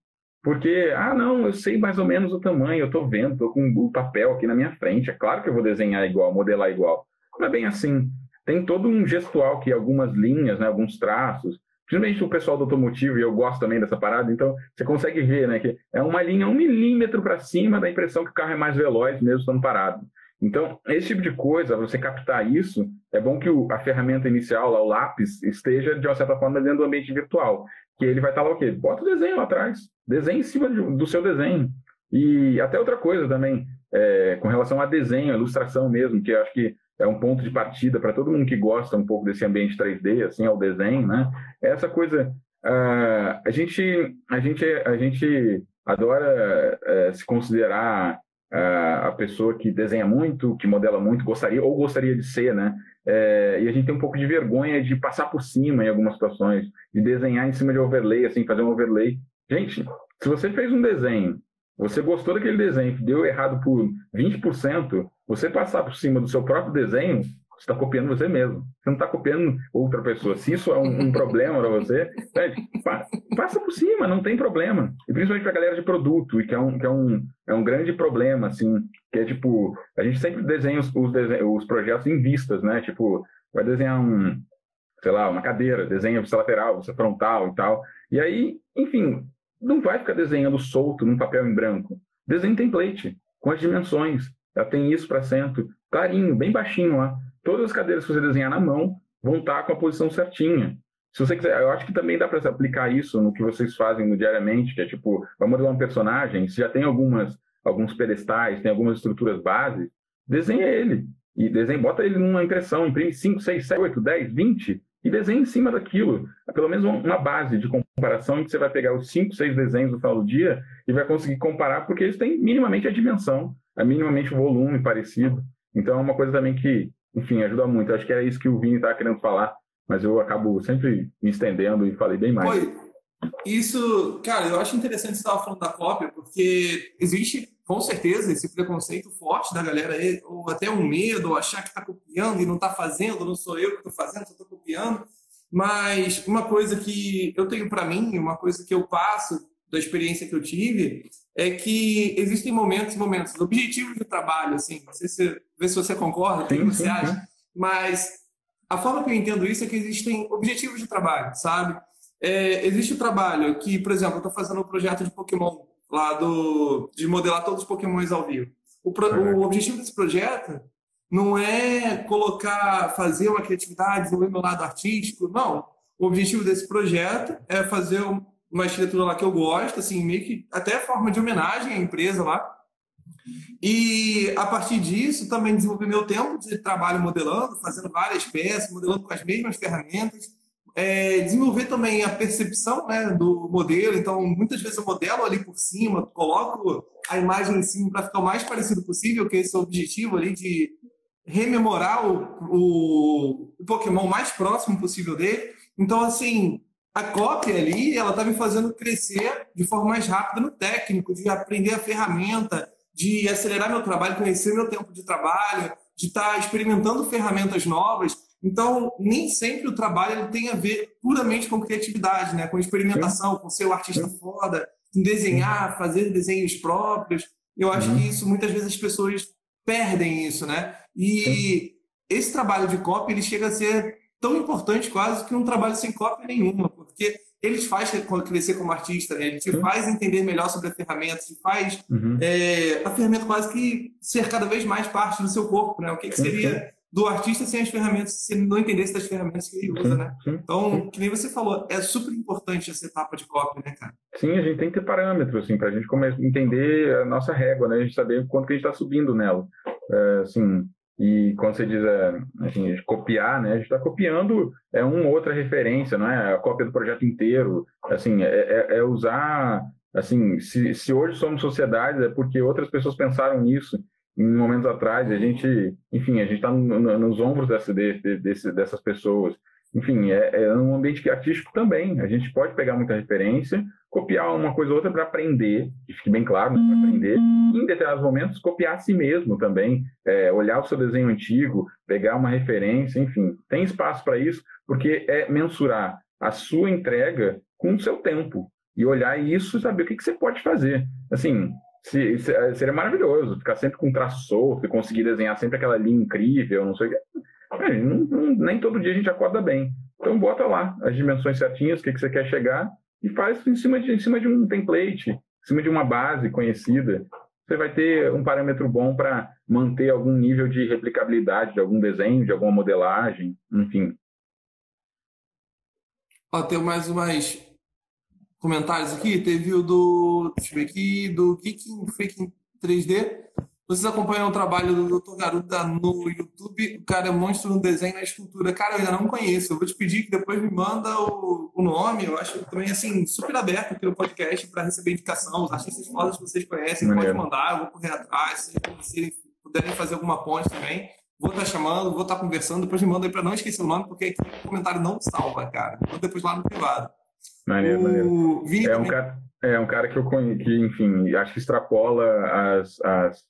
Porque, ah, não, eu sei mais ou menos o tamanho, eu estou vendo, estou com o papel aqui na minha frente, é claro que eu vou desenhar igual, modelar igual. Não é bem assim. Tem todo um gestual que algumas linhas, né, alguns traços, principalmente o pessoal do automotivo, e eu gosto também dessa parada, então você consegue ver né, que é uma linha um milímetro para cima da impressão que o carro é mais veloz mesmo estando parado. Então, esse tipo de coisa, você captar isso, é bom que o, a ferramenta inicial, lá, o lápis, esteja, de uma certa forma, dentro do ambiente virtual. Que ele vai estar lá o quê? Bota o desenho lá atrás. Desenhe em cima de, do seu desenho. E até outra coisa também, é, com relação a desenho, ilustração mesmo, que eu acho que é um ponto de partida para todo mundo que gosta um pouco desse ambiente 3D, assim, ao desenho, né? Essa coisa... Uh, a, gente, a, gente, a gente adora uh, se considerar a pessoa que desenha muito, que modela muito, gostaria ou gostaria de ser, né? É, e a gente tem um pouco de vergonha de passar por cima em algumas situações, de desenhar em cima de overlay, assim, fazer um overlay. Gente, se você fez um desenho, você gostou daquele desenho, deu errado por 20%, você passar por cima do seu próprio desenho você está copiando você mesmo. Você não está copiando outra pessoa. Se isso é um, um problema para você, *laughs* passa por cima, não tem problema. E principalmente para a galera de produto, que é um, que é um, é um grande problema, assim, que é tipo, a gente sempre desenha os, os, os projetos em vistas, né? Tipo, vai desenhar um, sei lá, uma cadeira, desenha vista lateral, vista frontal e tal. E aí, enfim, não vai ficar desenhando solto num papel em branco. Desenha template, com as dimensões. Já tem isso para assento, clarinho, bem baixinho lá todas as cadeiras que você desenhar na mão vão estar com a posição certinha. Se você quiser, eu acho que também dá para aplicar isso no que vocês fazem diariamente, que é tipo, vai modelar um personagem, se já tem algumas alguns pedestais, tem algumas estruturas bases, desenha ele. E desenha, bota ele numa impressão, imprime 5, 6, 7, 8, 10, 20 e desenha em cima daquilo. É pelo menos uma base de comparação em que você vai pegar os 5, 6 desenhos no final do dia e vai conseguir comparar, porque eles têm minimamente a dimensão, é minimamente o volume parecido. Então é uma coisa também que enfim, ajuda muito. Acho que era isso que o Vini estava querendo falar, mas eu acabo sempre me estendendo e falei bem mais. Foi. Isso, cara, eu acho interessante você estava falando da cópia, porque existe, com certeza, esse preconceito forte da galera, ou até um medo, ou achar que está copiando e não está fazendo, não sou eu que estou fazendo, só estou copiando. Mas uma coisa que eu tenho para mim, uma coisa que eu passo da experiência que eu tive, é que existem momentos e momentos, objetivos de trabalho, assim, não sei se, ver se você concorda, o que você acha, mas a forma que eu entendo isso é que existem objetivos de trabalho, sabe? É, existe o trabalho que, por exemplo, eu estou fazendo um projeto de Pokémon lá do de modelar todos os Pokémons ao vivo. O, pro, o objetivo desse projeto não é colocar, fazer uma criatividade, desenvolver meu lado artístico, não. O objetivo desse projeto é fazer uma arquitetura lá que eu gosto, assim, meio que até forma de homenagem à empresa lá. E a partir disso, também desenvolvi meu tempo de trabalho modelando, fazendo várias peças, modelando com as mesmas ferramentas. É, desenvolver também a percepção né, do modelo. Então, muitas vezes eu modelo ali por cima, coloco a imagem em cima para ficar o mais parecido possível, que esse é o objetivo ali de rememorar o, o, o Pokémon mais próximo possível dele. Então, assim, a cópia ali, ela está me fazendo crescer de forma mais rápida no técnico, de aprender a ferramenta, de acelerar meu trabalho, conhecer meu tempo de trabalho, de estar tá experimentando ferramentas novas. Então, nem sempre o trabalho ele tem a ver puramente com criatividade, né? com experimentação, com ser o artista foda, em desenhar, fazer desenhos próprios. Eu acho que isso, muitas vezes, as pessoas perdem isso, né? E esse trabalho de cópia, ele chega a ser tão importante quase que um trabalho sem cópia nenhuma, porque ele te faz crescer como artista, né? ele te uhum. faz entender melhor sobre a ferramenta, te faz uhum. é, a ferramenta quase que ser cada vez mais parte do seu corpo, né? O que, que seria do artista sem as ferramentas, se ele não entendesse das ferramentas que ele usa, né? Então, que nem você falou, é super importante essa etapa de cópia, né, cara? Sim, a gente tem que ter parâmetros, assim, para a gente entender a nossa régua, né? A gente saber quanto que a gente está subindo nela. É, assim, e quando você diz assim, copiar, né, a gente está copiando é uma outra referência, não é a cópia do projeto inteiro. Assim, é, é, é usar, assim, se, se hoje somos sociedade é porque outras pessoas pensaram nisso momentos atrás. A gente, enfim, a gente está no, no, nos ombros dessa, de, desse, dessas pessoas. Enfim, é, é um ambiente artístico também. A gente pode pegar muita referência, copiar uma coisa ou outra para aprender, que fique bem claro, né, para aprender, e em determinados momentos copiar a si mesmo também, é, olhar o seu desenho antigo, pegar uma referência, enfim, tem espaço para isso, porque é mensurar a sua entrega com o seu tempo e olhar isso e saber o que, que você pode fazer. Assim, se, se, é, seria maravilhoso ficar sempre com um traço solto e conseguir desenhar sempre aquela linha incrível, não sei o que. É, não, não, nem todo dia a gente acorda bem. Então bota lá as dimensões certinhas, o que, que você quer chegar e faz em cima de, em cima de um template, em cima de uma base conhecida. Você vai ter um parâmetro bom para manter algum nível de replicabilidade de algum desenho, de alguma modelagem, enfim. Ó, tem mais umas comentários aqui. Teve o do. Deixa eu ver aqui, do Kicking Freaking 3D. Vocês acompanham o trabalho do Dr. Garuda no YouTube? O cara é monstro no desenho e na escultura. Cara, eu ainda não conheço. Eu vou te pedir que depois me manda o, o nome. Eu acho também, assim, super aberto aqui no podcast para receber indicação. Os artistas fodas que vocês conhecem, pode mandar. Eu vou correr atrás. Se vocês puderem fazer alguma ponte também, vou estar tá chamando, vou estar tá conversando. Depois me manda aí para não esquecer o nome, porque aqui o comentário não salva, cara. Vou depois lá no privado. Maneiro, maneiro. É um, cara, é um cara que eu conheço, que, enfim, acho que extrapola as, as,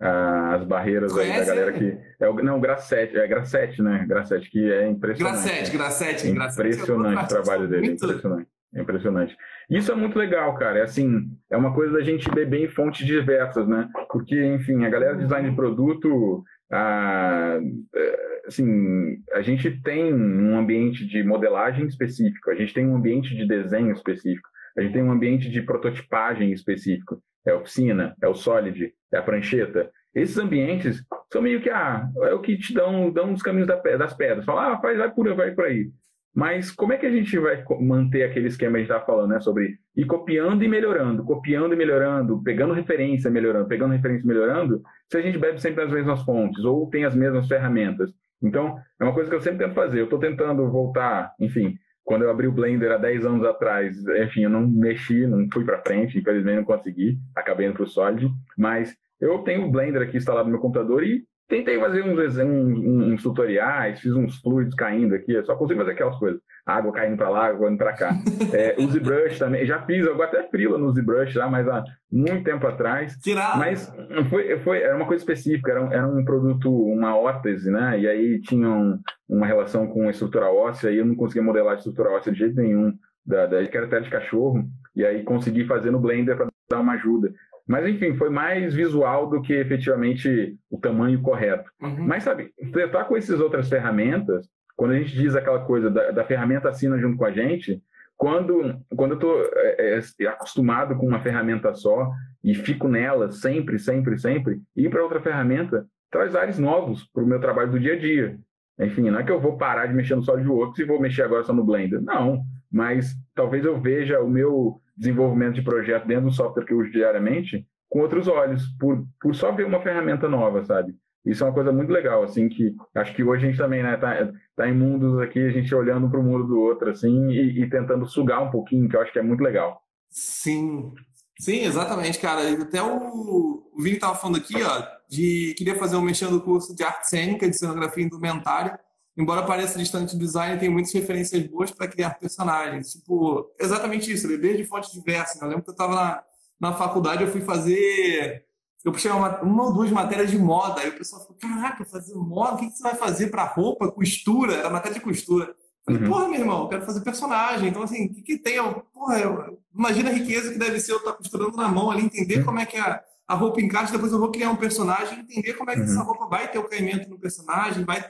as barreiras aí da galera que. É o, não, Grassetti, é Grassetti, né? Grassetti, que é impressionante. Grassetti, Grassetti, Impressionante é o trabalho dele, impressionante. Impressionante. Isso é muito legal, cara. É assim, é uma coisa da gente beber em fontes diversas, né? Porque, enfim, a galera de design de produto, a, é, assim, a gente tem um ambiente de modelagem específico, a gente tem um ambiente de desenho específico, a gente tem um ambiente de prototipagem específico. É a oficina, é o Solid, é a prancheta. Esses ambientes são meio que, ah, é o que te dão, dão os caminhos das pedras. Fala, ah, faz, vai por, vai por aí. Mas como é que a gente vai manter aquele esquema que a gente estava falando, né? Sobre ir copiando e melhorando, copiando e melhorando, pegando referência melhorando, pegando referência melhorando, se a gente bebe sempre as mesmas fontes ou tem as mesmas ferramentas. Então, é uma coisa que eu sempre tento fazer. Eu estou tentando voltar, enfim, quando eu abri o Blender há 10 anos atrás, enfim, eu não mexi, não fui para frente, infelizmente não consegui, acabei indo para o Solid, mas eu tenho o Blender aqui instalado no meu computador e Tentei fazer uns, uns, uns, tutoriais, fiz uns fluidos caindo aqui, só consigo fazer aquelas coisas. Água caindo para lá, água indo para cá. *laughs* É, o ZBrush também, já fiz, eu até frila no ZBrush já, mas há muito tempo atrás. Tirado. Mas foi, foi, era uma coisa específica, era um, era um produto, uma órtese, né? E aí tinha um, uma relação com a estrutura óssea e eu não conseguia modelar a estrutura óssea de jeito nenhum, da, da, que era até de cachorro. E aí consegui fazer no Blender para dar uma ajuda. Mas, enfim, foi mais visual do que efetivamente o tamanho correto. Uhum. Mas, sabe, tratar com essas outras ferramentas, quando a gente diz aquela coisa da, da ferramenta assina junto com a gente, quando, quando eu estou é, é, acostumado com uma ferramenta só e fico nela sempre, sempre, sempre, ir para outra ferramenta traz ares novos para o meu trabalho do dia a dia. Enfim, não é que eu vou parar de mexer no SolidWorks e vou mexer agora só no Blender. Não, mas talvez eu veja o meu desenvolvimento de projeto dentro do software que eu uso diariamente com outros olhos, por, por só ver uma ferramenta nova, sabe? Isso é uma coisa muito legal, assim, que acho que hoje a gente também, né, tá, tá em mundos aqui, a gente olhando para o mundo do outro, assim, e, e, tentando sugar um pouquinho, que eu acho que é muito legal. Sim, sim, exatamente, cara. Até o, o Vini estava falando aqui, ó, de queria fazer um mexendo no curso de arte cênica, de cenografia indumentária, embora pareça distante do design, tem muitas referências boas para criar personagens. Tipo, exatamente isso, beber de fontes diversas. Né? Eu lembro que eu estava na, na faculdade, eu fui fazer. Eu puxei uma, uma ou duas matérias de moda. Aí o pessoal falou: Caraca, fazer moda? O que, que você vai fazer para roupa, costura? Era matéria de costura. Eu falei, uhum. porra, meu irmão, eu quero fazer personagem. Então, assim, o que, que tem? Eu, porra, eu, imagina a riqueza que deve ser eu estar costurando na mão ali, entender uhum. como é que a, a roupa encaixa, depois eu vou criar um personagem, entender como é que uhum. essa roupa vai ter o caimento no personagem, vai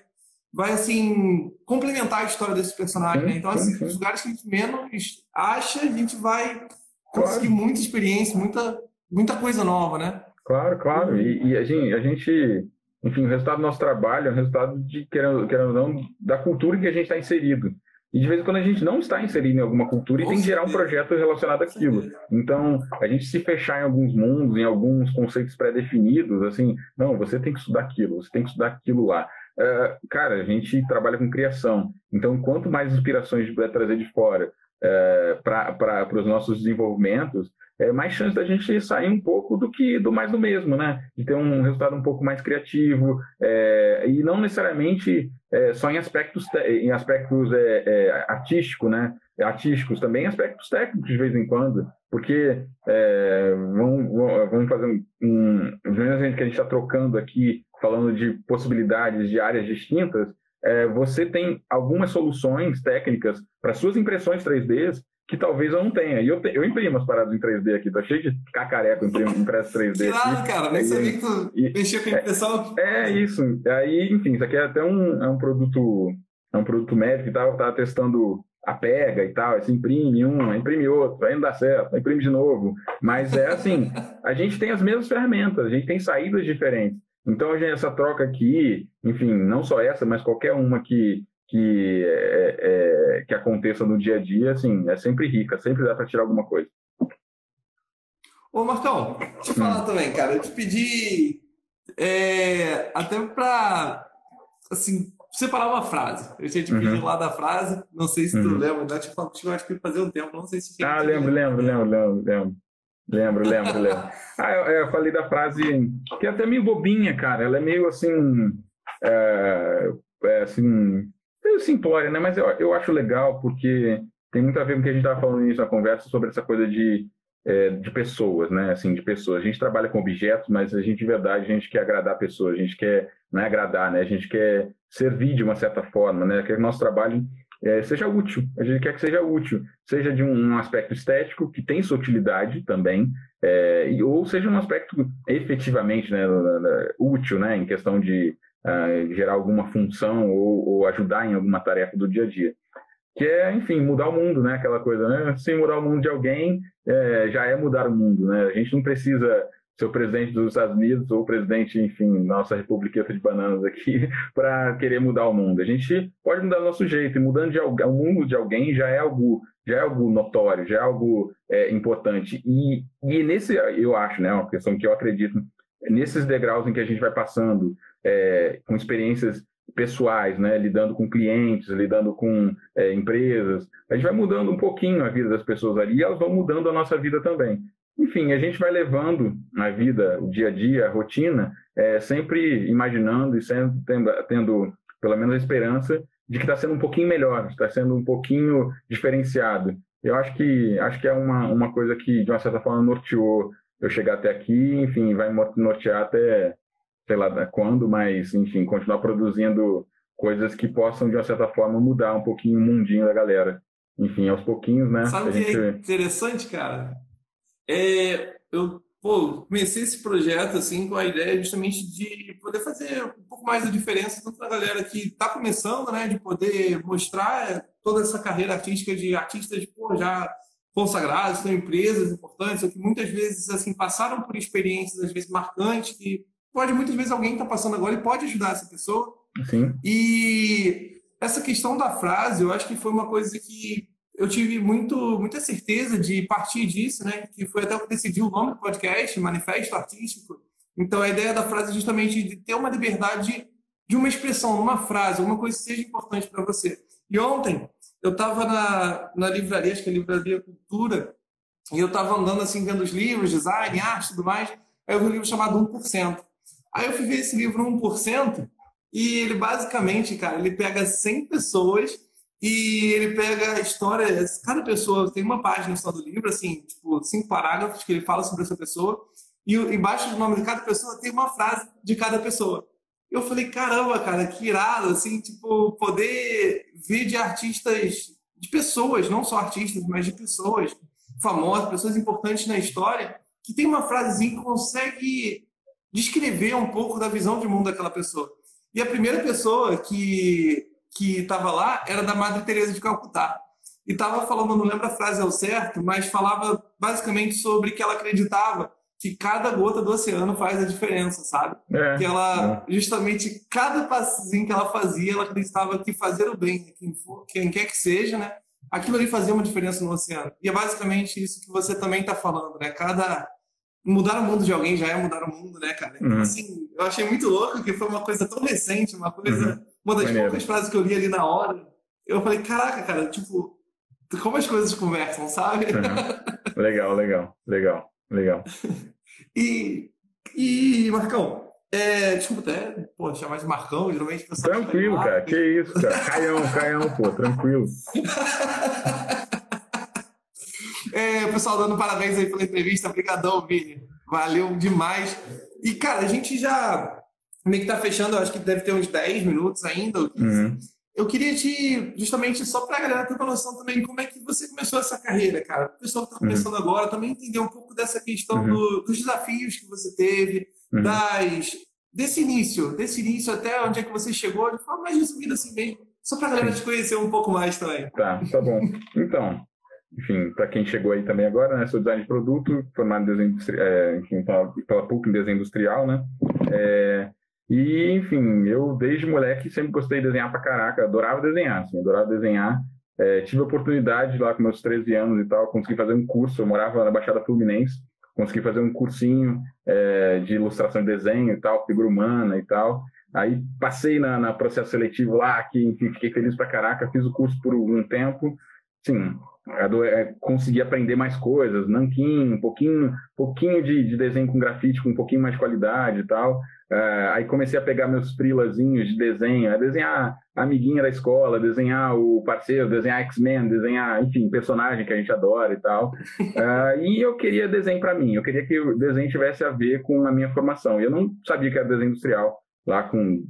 vai assim complementar a história desse personagem. Né? Então, assim, os lugares que a gente menos acha, a gente vai conseguir claro. muita experiência, muita, muita coisa nova, né? Claro, claro. E, e, a, gente, a gente, enfim, o resultado do nosso trabalho é o resultado de, querendo, querendo ou não, da cultura em que a gente está inserido. E de vez em quando a gente não está inserido em alguma cultura e tem que gerar um projeto relacionado àquilo. Então, a gente se fechar em alguns mundos, em alguns conceitos pré-definidos, assim, não, você tem que estudar aquilo, você tem que estudar aquilo lá. Uh, cara, a gente trabalha com criação. Então, quanto mais inspirações a gente puder trazer de fora uh, para os nossos desenvolvimentos, é mais chance da gente sair um pouco do que do mais do mesmo, né? De ter um resultado um pouco mais criativo é, e não necessariamente é, só em aspectos em aspectos é, artístico, né? artísticos, também aspectos técnicos de vez em quando, porque vamos, vamos fazer um, um que a gente está trocando aqui, falando de possibilidades de áreas distintas, é, você tem algumas soluções técnicas para suas impressões 3D que talvez eu não tenha. E eu, te, eu imprimo as paradas em 3D aqui, tá cheio de cacareco impresso 3D. Tirado, cara, nem sabia que tu e, mexia com impressão. É, é, isso. Aí, enfim, isso aqui é até um, é um produto é um produto médico e tal, eu tava testando a pega e tal, você imprime um, imprime outro, aí não dá certo, imprime de novo. Mas é assim, a gente tem as mesmas ferramentas, a gente tem saídas diferentes. Então, gente, essa troca aqui, enfim, não só essa, mas qualquer uma que, que, é, é, que aconteça no dia a dia, assim, é sempre rica, sempre dá para tirar alguma coisa. Ô, Marcão, deixa eu falar hum. também, cara. Eu te pedi é, até para assim, separar uma frase. Eu tinha te pedido uhum. lá da frase, não sei se tu uhum. lembra, ainda te falado acho que fazer um tempo, não sei se Ah, lembro, lembro, lembro, lembro, lembro. Lembro, lembro, lembro. *laughs* ah, eu, eu, falei da frase que é até meio bobinha, cara. Ela é meio assim. É, é assim. Meio simplória, né? Mas eu, eu acho legal porque tem muito a ver com o que a gente estava falando nisso na conversa sobre essa coisa de, é, de pessoas, né? Assim, de pessoas. A gente trabalha com objetos, mas a gente, de verdade, a gente quer agradar pessoas. A gente quer, não é agradar, né? A gente quer servir de uma certa forma, né? Que o nosso trabalho é, seja útil. A gente quer que seja útil, seja de um, aspecto estético, que tem sua utilidade também, é, ou seja um aspecto efetivamente né, útil, né, em questão de uh, gerar alguma função ou, ou, ajudar em alguma tarefa do dia a dia. Que é, enfim, mudar o mundo, né? Aquela coisa, né? Sem mudar o mundo de alguém, é, já é mudar o mundo, né? A gente não precisa ser o presidente dos Estados Unidos ou presidente, enfim, nossa republiqueta de bananas aqui, *laughs* para querer mudar o mundo. A gente pode mudar do nosso jeito, e mudando de, o mundo de alguém já é algo já é algo notório, já é algo é, importante. E, e nesse, eu acho, né, uma questão que eu acredito, nesses degraus em que a gente vai passando, é, com experiências pessoais, né, lidando com clientes, lidando com é, empresas, a gente vai mudando um pouquinho a vida das pessoas ali e elas vão mudando a nossa vida também. Enfim, a gente vai levando a vida, o dia a dia, a rotina, é, sempre imaginando e sempre tendo, tendo, pelo menos, a esperança de que está sendo um pouquinho melhor, está sendo um pouquinho diferenciado. Eu acho que acho que é uma, uma coisa que, de uma certa forma, norteou eu chegar até aqui, enfim, vai nortear até, sei lá quando, mas, enfim, continuar produzindo coisas que possam, de uma certa forma, mudar um pouquinho o mundinho da galera. Enfim, aos pouquinhos, né? Sabe o que gente... é interessante, cara? É, eu pô, comecei esse projeto assim com a ideia justamente de poder fazer um pouco mais a diferença tanto para a galera que está começando, né, de poder mostrar toda essa carreira artística de artistas pô, já consagrados, são empresas importantes, que muitas vezes assim passaram por experiências às vezes marcantes que pode muitas vezes alguém está passando agora e pode ajudar essa pessoa. Sim. E essa questão da frase, eu acho que foi uma coisa que eu tive muito, muita certeza de partir disso, né? Que foi até o que decidiu o nome do podcast, Manifesto Artístico. Então, a ideia da frase é justamente de ter uma liberdade de uma expressão, uma frase, uma coisa que seja importante para você. E ontem, eu estava na, na livraria, acho que é Livraria Cultura, e eu estava andando assim, vendo os livros, design, arte tudo mais. Aí eu vi um livro chamado 1%. Aí eu fui ver esse livro 1%, e ele basicamente, cara, ele pega 100 pessoas e ele pega histórias, cada pessoa tem uma página só do livro, assim, tipo, cinco parágrafos que ele fala sobre essa pessoa, e embaixo do nome de cada pessoa tem uma frase de cada pessoa. Eu falei, caramba, cara, que irado, assim, tipo, poder ver de artistas, de pessoas, não só artistas, mas de pessoas famosas, pessoas importantes na história, que tem uma frasezinha que consegue descrever um pouco da visão de mundo daquela pessoa. E a primeira pessoa que que estava lá era da Madre Teresa de Calcutá. E estava falando, não lembro a frase ao certo, mas falava basicamente sobre que ela acreditava que cada gota do oceano faz a diferença, sabe? É, que ela, é. justamente, cada passinho que ela fazia, ela acreditava que fazer o bem, quem, for, quem quer que seja, né? Aquilo ali fazia uma diferença no oceano. E é basicamente isso que você também está falando, né? Cada mudar o mundo de alguém já é mudar o mundo, né, cara? Então, uhum. assim, eu achei muito louco que foi uma coisa tão recente, uma coisa uhum uma das Maneiro. poucas frases que eu li ali na hora, eu falei, caraca, cara, tipo, como as coisas conversam, sabe? Uhum. Legal, legal, legal, legal. *laughs* e, e, Marcão, é, desculpa até, pô, chamar de Marcão, geralmente... Tranquilo, cara, que isso, cara. Caião, caião, pô, tranquilo. *laughs* É, pessoal dando parabéns aí pela entrevista. Obrigadão, Vini. Valeu demais. E, cara, a gente já meio que tá fechando, acho que deve ter uns 10 minutos ainda. Uhum. Eu queria te, justamente, só para a galera ter uma noção também, como é que você começou essa carreira, cara? O pessoal que está começando uhum. agora também entender um pouco dessa questão uhum. do, dos desafios que você teve, uhum. das, desse início, desse início até onde é que você chegou, de forma mais resumida assim mesmo, só para a galera te conhecer um pouco mais também. Tá, tá bom. Então, enfim, para quem chegou aí também agora, né, sou design de produto, formado em desenho é, enfim, pela, pela PUC em desenho industrial, né? É, e, enfim, eu desde moleque sempre gostei de desenhar pra caraca, adorava desenhar, assim, adorava desenhar. É, tive a oportunidade lá com meus 13 anos e tal, consegui fazer um curso, eu morava na Baixada Fluminense, consegui fazer um cursinho é, de ilustração e desenho e tal, figura humana e tal. Aí passei na, na processo seletivo lá, que enfim, fiquei feliz pra caraca, fiz o curso por um tempo. Sim, é, consegui aprender mais coisas, nanquim, um pouquinho, pouquinho de, de, desenho com grafite, com um pouquinho mais de qualidade e tal. Uh, aí comecei a pegar meus frilazinhos de desenho, a desenhar a amiguinha da escola, desenhar o parceiro, desenhar X-Men, desenhar, enfim, personagem que a gente adora e tal. Uh, *laughs* e eu queria desenho para mim, eu queria que o desenho tivesse a ver com a minha formação. Eu não sabia que era desenho industrial, lá com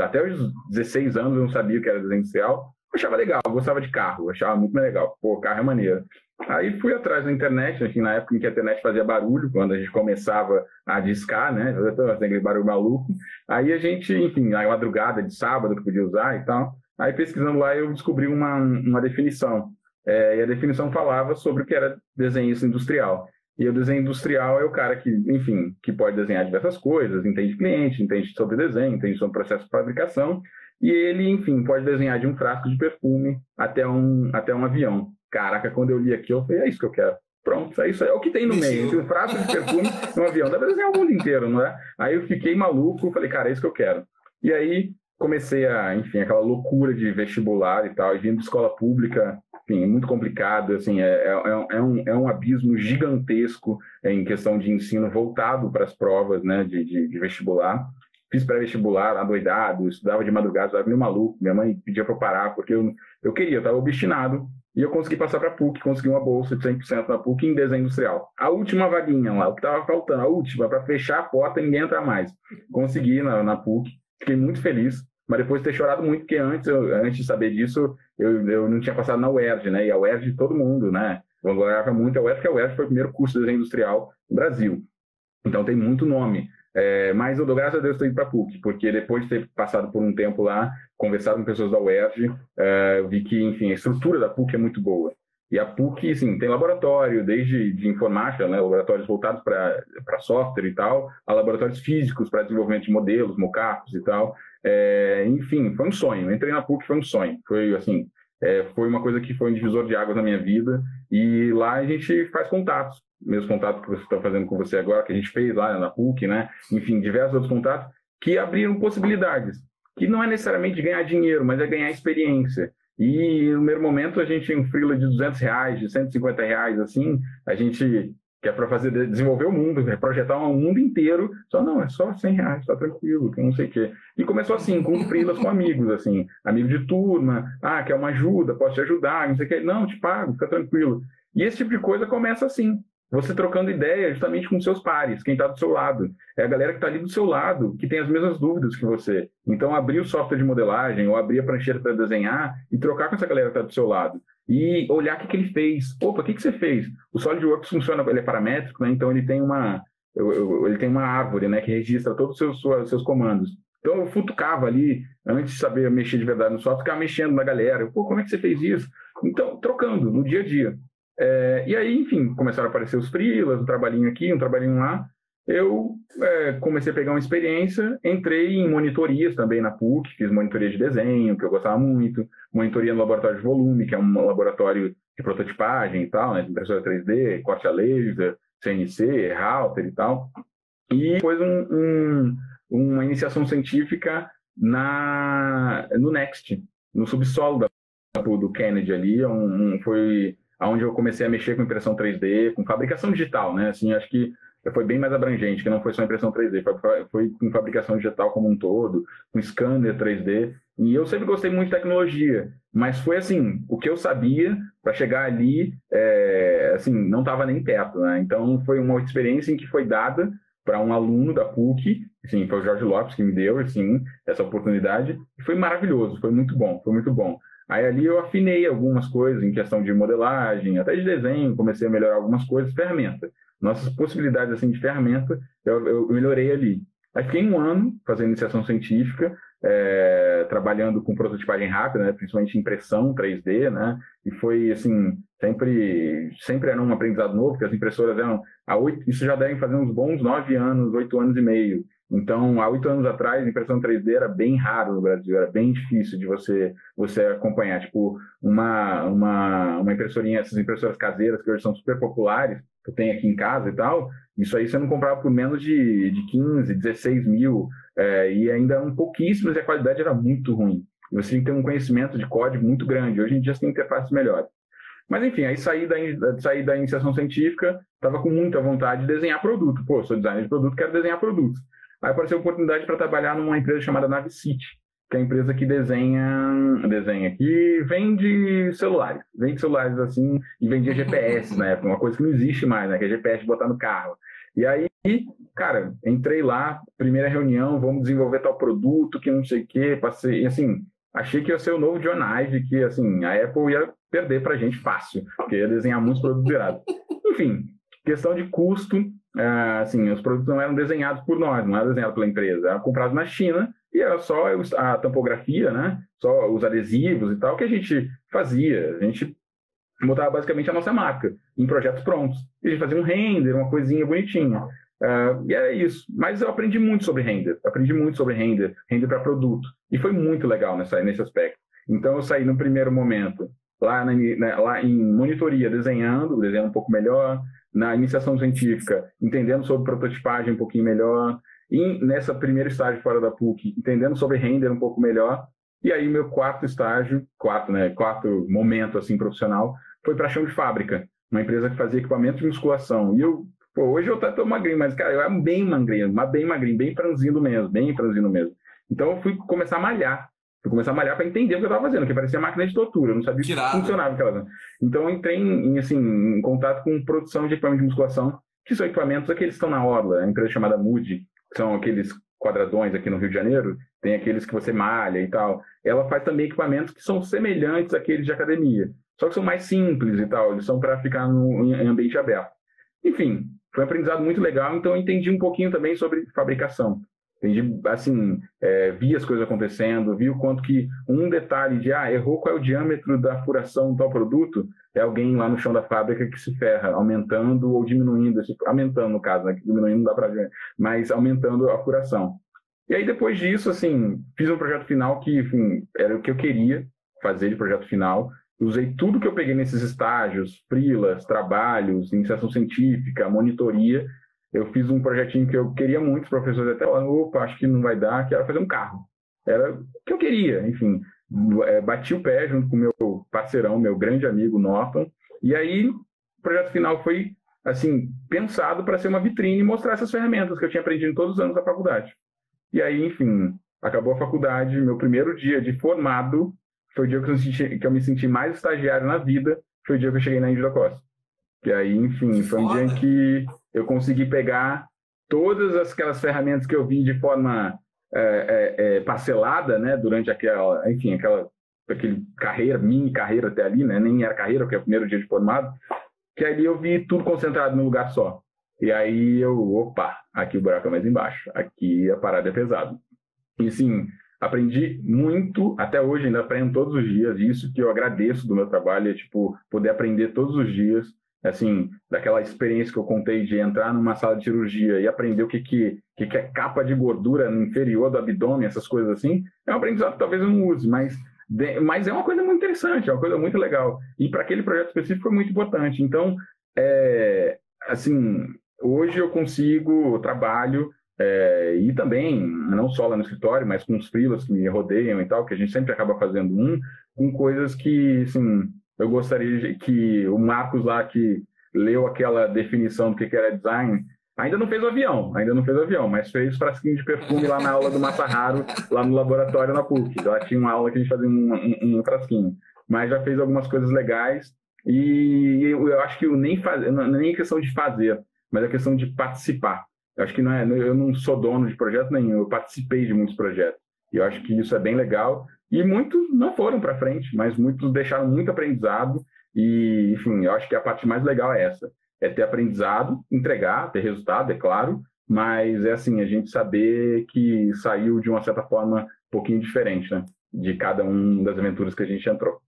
até os 16 anos eu não sabia que era desenho industrial. Achava legal, gostava de carro, achava muito legal. Pô, carro é maneiro. Aí fui atrás da internet, assim, na época em que a internet fazia barulho, quando a gente começava a discar, né? Aquele barulho maluco. Aí a gente, enfim, na madrugada de sábado que podia usar e tal. Aí pesquisando lá eu descobri uma, uma definição. É, e a definição falava sobre o que era desenhista industrial. E o desenho industrial é o cara que, enfim, que pode desenhar diversas coisas, entende cliente, entende sobre desenho, entende sobre processo de fabricação, e ele, enfim, pode desenhar de um frasco de perfume até um, até um avião. Caraca, quando eu li aqui, eu falei, é isso que eu quero. Pronto, é isso aí. É o que tem no meio, entre um frasco de perfume e um avião. Dá pra desenhar o mundo inteiro, não é? Aí eu fiquei maluco, falei, cara, é isso que eu quero. E aí comecei a, enfim, aquela loucura de vestibular e tal, e vindo de escola pública, enfim, muito complicado, assim, é, é, é, um, é um abismo gigantesco em questão de ensino voltado para as provas, né, de, de, de vestibular. Fiz pré-vestibular, adoidado, estudava de madrugada, estava meio maluco, minha mãe pedia para eu parar, porque eu, eu queria, eu estava obstinado, e eu consegui passar para a PUC, consegui uma bolsa de 100% na PUC em desenho industrial. A última vaguinha lá, o que estava faltando, a última, para fechar a porta, ninguém entra mais. Consegui na, na PUC, fiquei muito feliz, mas depois de ter chorado muito, porque antes, eu, antes de saber disso, eu, eu não tinha passado na UERJ, né? E a UERJ, todo mundo, né? Eu adorava muito a UERJ, porque a UERJ foi o primeiro curso de desenho industrial no Brasil. Então tem muito nome. É, mas eu dou graças a Deus ter ido para PUC, porque depois de ter passado por um tempo lá, conversado com pessoas da UERJ, é, vi que, enfim, a estrutura da PUC é muito boa. E a PUC, sim, tem laboratório, desde de informática, né, laboratórios voltados para software e tal, a laboratórios físicos para desenvolvimento de modelos, mockups e tal. É, enfim, foi um sonho. entrei na PUC, foi um sonho. Foi, assim, é, foi uma coisa que foi um divisor de águas na minha vida. E lá a gente faz contatos meus contatos que você está fazendo com você agora, que a gente fez lá na PUC, né? Enfim, diversos outros contatos que abriram possibilidades, que não é necessariamente ganhar dinheiro, mas é ganhar experiência. E no primeiro momento a gente em um freela de 200 reais, de 150 reais, assim, a gente que é para fazer desenvolver o mundo, é projetar um mundo inteiro, só não, é só 100 reais, tá tranquilo, não sei o quê. E começou assim, com freelas com amigos, assim, amigo de turma, ah, quer uma ajuda, posso te ajudar, não sei o quê, não, te pago, fica tranquilo. E esse tipo de coisa começa assim, você trocando ideia justamente com seus pares, quem está do seu lado. É a galera que está ali do seu lado, que tem as mesmas dúvidas que você. Então, abrir o software de modelagem ou abrir a prancheira para desenhar e trocar com essa galera que está do seu lado. E olhar o que, que ele fez. Opa, o que, que você fez? O SolidWorks funciona, ele é paramétrico, né? então ele tem uma, ele tem uma árvore né, que registra todos os seus, seus comandos. Então eu futucava ali, antes de saber mexer de verdade no software, ficava mexendo na galera. Pô, como é que você fez isso? Então, trocando no dia a dia. É, e aí, enfim, começaram a aparecer os freelas, um trabalhinho aqui, um trabalhinho lá. Eu é, comecei a pegar uma experiência, entrei em monitorias também na PUC, fiz monitoria de desenho, que eu gostava muito, monitoria no laboratório de volume, que é um laboratório de prototipagem e tal, né, de impressora 3D, corte a laser, CNC, router e tal. E depois um, um, uma iniciação científica na, no Next, no subsolo da, do Kennedy ali, um foi onde eu comecei a mexer com impressão 3D, com fabricação digital, né? Assim, acho que foi bem mais abrangente, que não foi só impressão 3D, foi, foi com fabricação digital como um todo, com scanner 3D. E eu sempre gostei muito de tecnologia, mas foi assim, o que eu sabia para chegar ali, é, assim, não estava nem perto, né? Então foi uma experiência em que foi dada para um aluno da PUC, assim, foi o Jorge Lopes que me deu, assim, essa oportunidade, e foi maravilhoso, foi muito bom, foi muito bom. Aí ali eu afinei algumas coisas em questão de modelagem, até de desenho, comecei a melhorar algumas coisas, ferramenta. Nossas possibilidades assim de ferramenta, eu, eu melhorei ali. Aí fiquei um ano fazendo iniciação científica, é, trabalhando com prototipagem rápida, né, principalmente impressão 3D, né, e foi assim sempre sempre era um aprendizado novo, porque as impressoras eram oito, isso já devem fazer uns bons nove anos, oito anos e meio. Então, há oito anos atrás, impressão 3D era bem raro no Brasil, era bem difícil de você você acompanhar. Tipo, uma, uma, uma impressorinha, essas impressoras caseiras que hoje são super populares, que tenho aqui em casa e tal, isso aí você não comprava por menos de, de 15, 16 mil, é, e ainda eram pouquíssimos e a qualidade era muito ruim. Você tinha que ter um conhecimento de código muito grande. Hoje em dia você tem interfaces melhores. Mas enfim, aí saí da, saí da iniciação científica, estava com muita vontade de desenhar produto. Pô, sou designer de produto, quero desenhar produtos. Aí apareceu a oportunidade para trabalhar numa empresa chamada Navicity, que é a empresa que desenha, desenha que vende celulares, vende celulares assim e vendia GPS na época, uma coisa que não existe mais, né? Que é GPS botar no carro. E aí, cara, entrei lá, primeira reunião, vamos desenvolver tal produto, que não sei o quê, passei, assim, achei que ia ser o novo John Ive, que assim, a Apple ia perder pra gente fácil, porque ia desenhar muitos produtos virados. Enfim, questão de custo, uh, assim, os produtos não eram desenhados por nós, não eram desenhados pela empresa, eram comprados na China e era só a tampografia, né? Só os adesivos e tal que a gente fazia. A gente botava basicamente a nossa marca em projetos prontos. E a gente fazia um render, uma coisinha bonitinha. Uh, e era isso. Mas eu aprendi muito sobre render. Aprendi muito sobre render, render para produto. E foi muito legal nessa, nesse aspecto. Então eu saí no primeiro momento lá, na, na, lá em monitoria, desenhando, desenhando um pouco melhor, na iniciação científica, entendendo sobre prototipagem um pouquinho melhor, e nessa primeira estágio fora da PUC, entendendo sobre render um pouco melhor, e aí meu quarto estágio, quarto, né, quarto momento assim profissional, foi para chão de fábrica, uma empresa que fazia equipamento de musculação. E eu, pô, hoje eu tô magrinho, mas cara, eu era bem magrinho, mas bem magrinho, bem franzino mesmo, bem franzino mesmo. Então eu fui começar a malhar. Fui começar a malhar para entender o que eu estava fazendo, que parecia máquina de tortura, eu não sabia Tirado. funcionava aquela. Então eu entrei em, assim, em contato com produção de equipamento de musculação, que são equipamentos aqueles que estão na Orla, a empresa chamada Moody, que são aqueles quadradões aqui no Rio de Janeiro, tem aqueles que você malha e tal. Ela faz também equipamentos que são semelhantes àqueles de academia, só que são mais simples e tal, eles são para ficar no, em ambiente aberto. Enfim, foi um aprendizado muito legal, então eu entendi um pouquinho também sobre fabricação. Entendi, assim, é, vi as coisas acontecendo, vi o quanto que um detalhe de, ah, errou qual é o diâmetro da furação do tal produto, é alguém lá no chão da fábrica que se ferra, aumentando ou diminuindo, esse, aumentando no caso, né, diminuindo não dá para ver, mas aumentando a furação. E aí depois disso, assim, fiz um projeto final que, enfim, era o que eu queria fazer de projeto final, usei tudo que eu peguei nesses estágios, frilas, trabalhos, iniciação científica, monitoria, eu fiz um projetinho que eu queria muito, os professores até falaram, opa, acho que não vai dar, que era fazer um carro. Era o que eu queria, enfim. É, bati o pé junto com o meu parceirão, meu grande amigo Norton, e aí o projeto final foi, assim, pensado para ser uma vitrine e mostrar essas ferramentas que eu tinha aprendido todos os anos da faculdade. E aí, enfim, acabou a faculdade, meu primeiro dia de formado foi o dia que eu, senti, que eu me senti mais estagiário na vida, foi o dia que eu cheguei na Índia da Costa. E aí, enfim, foi um dia em que eu consegui pegar todas aquelas ferramentas que eu vi de forma é, é, é, parcelada, né, durante aquela, enfim, aquela aquele carreira, mini carreira até ali, né, nem era carreira, porque é o primeiro dia de formado, que ali eu vi tudo concentrado num lugar só. E aí eu, opa, aqui o buraco é mais embaixo, aqui a parada é pesada. E sim, aprendi muito, até hoje ainda aprendo todos os dias, isso que eu agradeço do meu trabalho, é tipo, poder aprender todos os dias, assim, daquela experiência que eu contei de entrar numa sala de cirurgia e aprender o que, que, que é capa de gordura no inferior do abdômen, essas coisas assim, é um aprendizado que talvez eu não use, mas, mas é uma coisa muito interessante, é uma coisa muito legal. E para aquele projeto específico foi muito importante. Então, é, assim, hoje eu consigo, eu trabalho, é, e também, não só lá no escritório, mas com os freelas que me rodeiam e tal, que a gente sempre acaba fazendo um, com coisas que, assim, eu gostaria que o Marcos lá que leu aquela definição do que era design, Ainda não fez o avião, ainda não fez o avião, mas fez frasquinho de perfume lá na aula do Masaharu, lá no laboratório na PUC. Lá tinha uma aula que a gente fazia um, um, um frasquinho. Mas já fez algumas coisas legais e eu acho que eu nem fazer, é nem questão de fazer, mas é questão de participar. Eu acho que não é, eu não sou dono de projeto nenhum, eu participei de muitos projetos. E eu acho que isso é bem legal. E muitos não foram para frente, mas muitos deixaram muito aprendizado. E, enfim, eu acho que a parte mais legal é essa é ter aprendizado, entregar, ter resultado, é claro, mas é assim, a gente saber que saiu de uma certa forma um pouquinho diferente, né? De cada um das aventuras que a gente entrou.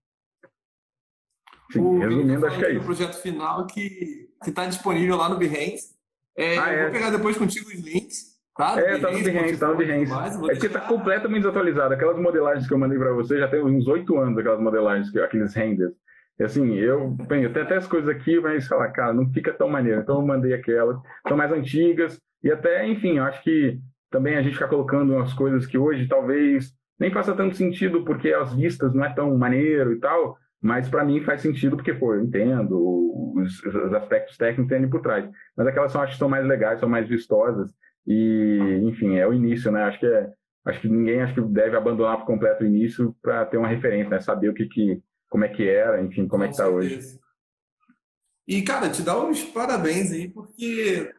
Sim, resumindo, acho que é isso. O projeto final que está disponível lá no Behance. É, ah, eu é. vou pegar depois contigo os links. Tá? É, tá no Behance, tá no Behance. É porque tá completamente desatualizado. Aquelas modelagens que eu mandei para você já tem uns oito anos, aquelas modelagens, aqueles renders. E assim, eu, tenho até as coisas aqui, mas falar, cara, não fica tão maneiro. Então eu mandei aquelas, são mais antigas, e até, enfim, eu acho que também a gente ficar colocando umas coisas que hoje talvez nem faça tanto sentido, porque as vistas não é tão maneiro e tal, mas para mim faz sentido porque, pô, eu entendo os, os aspectos técnicos que tem por trás. Mas aquelas são, acho que são mais legais, são mais vistosas, e, enfim, é o início, né? Acho que é, acho que ninguém acho que deve abandonar por completo o início para ter uma referência, né? Saber o que, que como é que era, enfim, como Com é que está hoje. E, cara, te dá uns parabéns aí, porque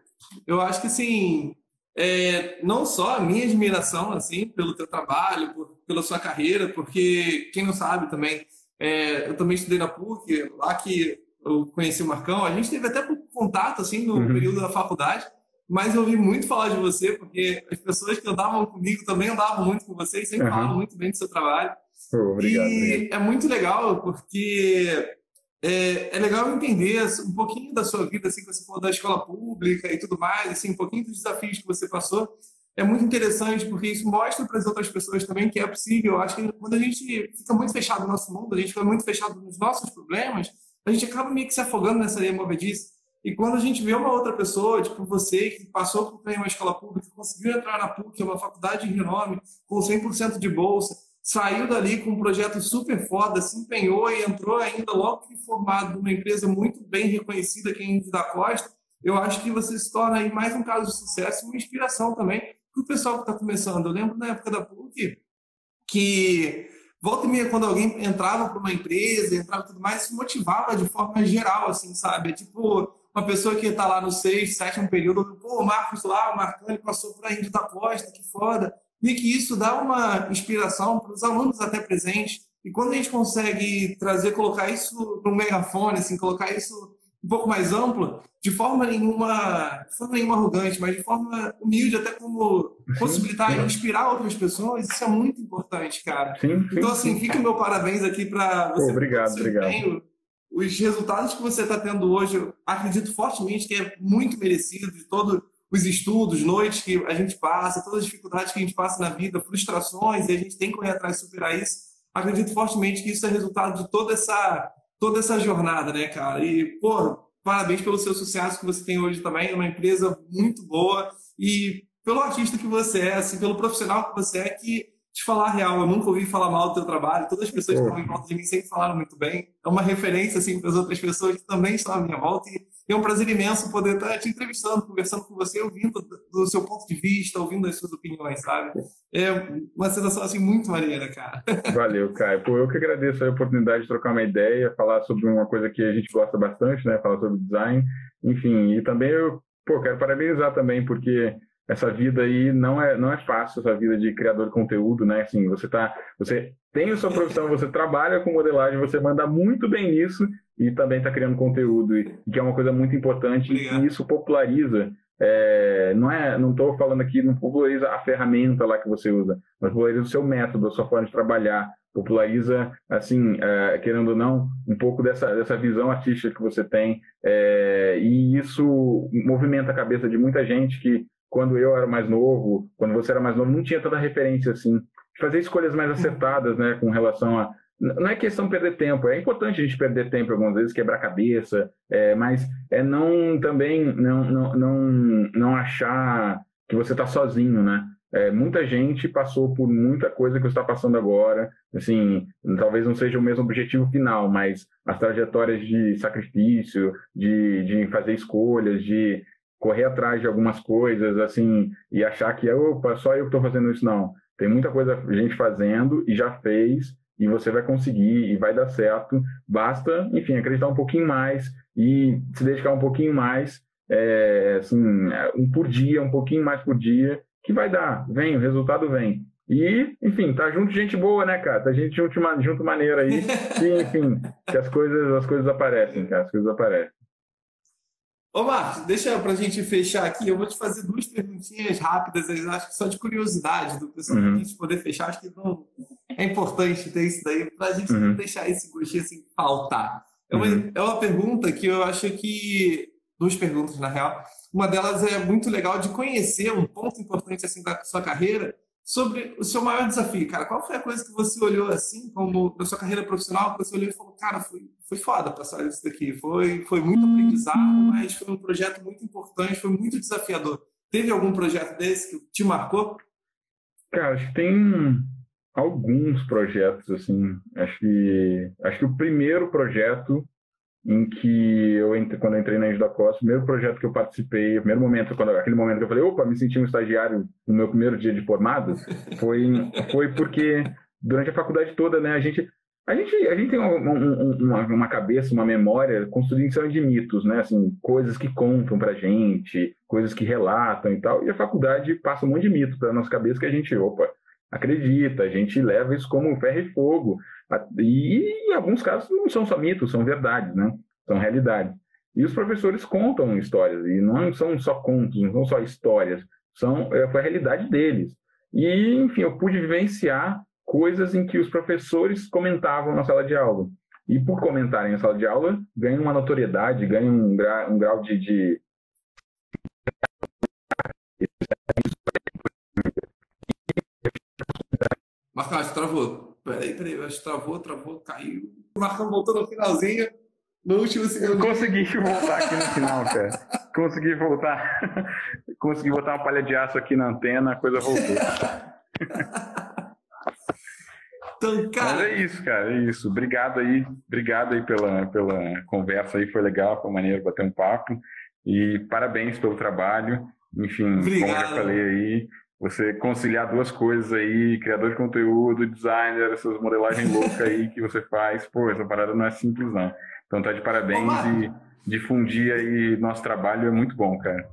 eu acho que, assim, é, não só a minha admiração, assim, pelo teu trabalho, por, pela sua carreira, porque, quem não sabe também, é, eu também estudei na PUC, lá que eu conheci o Marcão, a gente teve até contato, assim, no uhum. período da faculdade, mas eu ouvi muito falar de você, porque as pessoas que andavam comigo também andavam muito com você e sempre uhum. falavam muito bem do seu trabalho. Obrigado. E é muito legal porque é, é, legal entender um pouquinho da sua vida, assim, que você falou da escola pública e tudo mais, assim, um pouquinho dos desafios que você passou. É muito interessante porque isso mostra para as outras pessoas também que é possível. Eu acho que quando a gente fica muito fechado no nosso mundo, a gente fica muito fechado nos nossos problemas, a gente acaba meio que se afogando nessa areia movediça. E quando a gente vê uma outra pessoa, tipo você, que passou por uma escola pública, conseguiu entrar na PUC, uma faculdade de renome, com 100% de bolsa, saiu dali com um projeto super foda, se empenhou e entrou ainda logo que formado numa empresa muito bem reconhecida que é a da Costa, eu acho que você se torna aí mais um caso de sucesso uma inspiração também para o pessoal que está começando. Eu lembro na época da PUC que volta e meia, quando alguém entrava para uma empresa, entrava tudo mais, isso motivava de forma geral, assim, sabe? Tipo, uma pessoa que está lá no sexto, sétimo período, pô, o Marcos lá, o Marconi passou por a Índio da Costa, que foda e que isso dá uma inspiração para os alunos até presentes. E quando a gente consegue trazer, colocar isso no megafone, assim, colocar isso um pouco mais amplo, de forma nenhuma, de forma nenhuma arrogante, mas de forma humilde, até como possibilitar e inspirar outras pessoas, isso é muito importante, cara. Sim, sim, então, assim, fica o meu parabéns aqui para você. obrigado, obrigado. Os resultados que você está tendo hoje, acredito fortemente que é muito merecido de todo os estudos, noites que a gente passa, todas as dificuldades que a gente passa na vida, frustrações, e a gente tem que correr atrás de superar isso. Acredito fortemente que isso é resultado de toda essa, toda essa jornada, né, cara? E, pô, parabéns pelo seu sucesso que você tem hoje também, é uma empresa muito boa e pelo artista que você é, assim, pelo profissional que você é, que te falar a real, eu nunca ouvi falar mal do teu trabalho, todas as pessoas que estão em volta de mim sempre falaram muito bem, é uma referência, assim, para as outras pessoas que também estão à minha volta e é um prazer imenso poder estar te entrevistando, conversando com você, ouvindo do seu ponto de vista, ouvindo as suas opiniões, sabe? É uma sensação assim muito maneira, cara. *laughs* Valeu, Caio. Pô, eu que agradeço a oportunidade de trocar uma ideia, falar sobre uma coisa que a gente gosta bastante, né? Falar sobre design. Enfim, e também eu, pô, quero parabenizar também, porque essa vida aí não é não é fácil essa vida de criador de conteúdo né assim você tá você tem a sua profissão você trabalha com modelagem você manda muito bem nisso e também está criando conteúdo, e, que é uma coisa muito importante, e isso populariza. É, não é, não estou falando aqui, não populariza a ferramenta lá que você usa, mas populariza o seu método, a sua forma de trabalhar, populariza, assim, é, querendo ou não, um pouco dessa, dessa visão artística que você tem, é, e isso movimenta a cabeça de muita gente que, quando eu era mais novo, quando você era mais novo, não tinha tanta referência assim, fazer escolhas mais acertadas, né, com relação a não é questão de perder tempo, é importante a gente perder tempo algumas vezes, quebrar cabeça, é, mas é não também não, não, não, não achar que você está sozinho, né? É, muita gente passou por muita coisa que você está passando agora, assim, talvez não seja o mesmo objetivo final, mas as trajetórias de sacrifício, de, de fazer escolhas, de correr atrás de algumas coisas, assim, e achar que, opa, só eu que estou fazendo isso, não. Tem muita coisa gente fazendo e já fez, e você vai conseguir e vai dar certo. Basta, enfim, acreditar um pouquinho mais e se dedicar um pouquinho mais, é, assim, um por dia, um pouquinho mais por dia, que vai dar, vem, o resultado vem. E, enfim, tá junto gente boa, né, cara? Tá gente junto, junto maneira aí. Enfim, que as coisas, as coisas aparecem, cara, as coisas aparecem. Ô, Marcos, deixa para a gente fechar aqui. Eu vou te fazer duas perguntinhas rápidas, acho que só de curiosidade do pessoal, uhum. para a gente poder fechar. Acho que não é importante ter isso daí, para a gente uhum. não deixar esse gostinho assim faltar. É uma, uhum. é uma pergunta que eu acho que. Duas perguntas, na real. Uma delas é muito legal de conhecer um ponto importante assim da sua carreira sobre o seu maior desafio, cara. Qual foi a coisa que você olhou assim, como na sua carreira profissional, que você olhou e falou, cara, foi, foi foda passar isso daqui, foi, foi muito aprendizado, mas foi um projeto muito importante, foi muito desafiador. Teve algum projeto desse que te marcou? Cara, acho que tem alguns projetos, assim. Acho que, acho que o primeiro projeto em que eu quando eu entrei na Engie da Costa, o primeiro projeto que eu participei, o primeiro momento, quando aquele momento que eu falei, opa, me senti um estagiário no meu primeiro dia de formado, foi foi porque durante a faculdade toda, né, a gente a gente, a gente tem uma, uma, uma cabeça, uma memória construída em cima de mitos, né? Assim, coisas que contam pra gente, coisas que relatam e tal. E a faculdade passa um monte de mito pra nossa cabeça que a gente, opa, acredita, a gente leva isso como ferro e fogo. E em alguns casos não são só mitos, são verdades, né? São realidades. E os professores contam histórias, e não são só contos, não são só histórias, são, é, foi a realidade deles. E, enfim, eu pude vivenciar coisas em que os professores comentavam na sala de aula. E por comentarem na sala de aula, ganham uma notoriedade, ganham um, gra, um grau de, de Marcos, travou. Peraí, peraí, acho que travou, travou, caiu. O Marcão voltou no finalzinho, no último segundo. Consegui voltar aqui no final, cara. Consegui voltar. *laughs* Consegui botar uma palha de aço aqui na antena, a coisa voltou. Então, cara... Mas é isso, cara, é isso. Obrigado aí, obrigado aí pela, pela conversa aí, foi legal, foi maneiro bater um papo. E parabéns pelo trabalho. Enfim, Obrigado. como eu já falei aí, você conciliar duas coisas aí, criador de conteúdo, designer, essas modelagens loucas aí que você faz, pô, essa parada não é simples não. Então tá de parabéns e difundir aí nosso trabalho é muito bom, cara.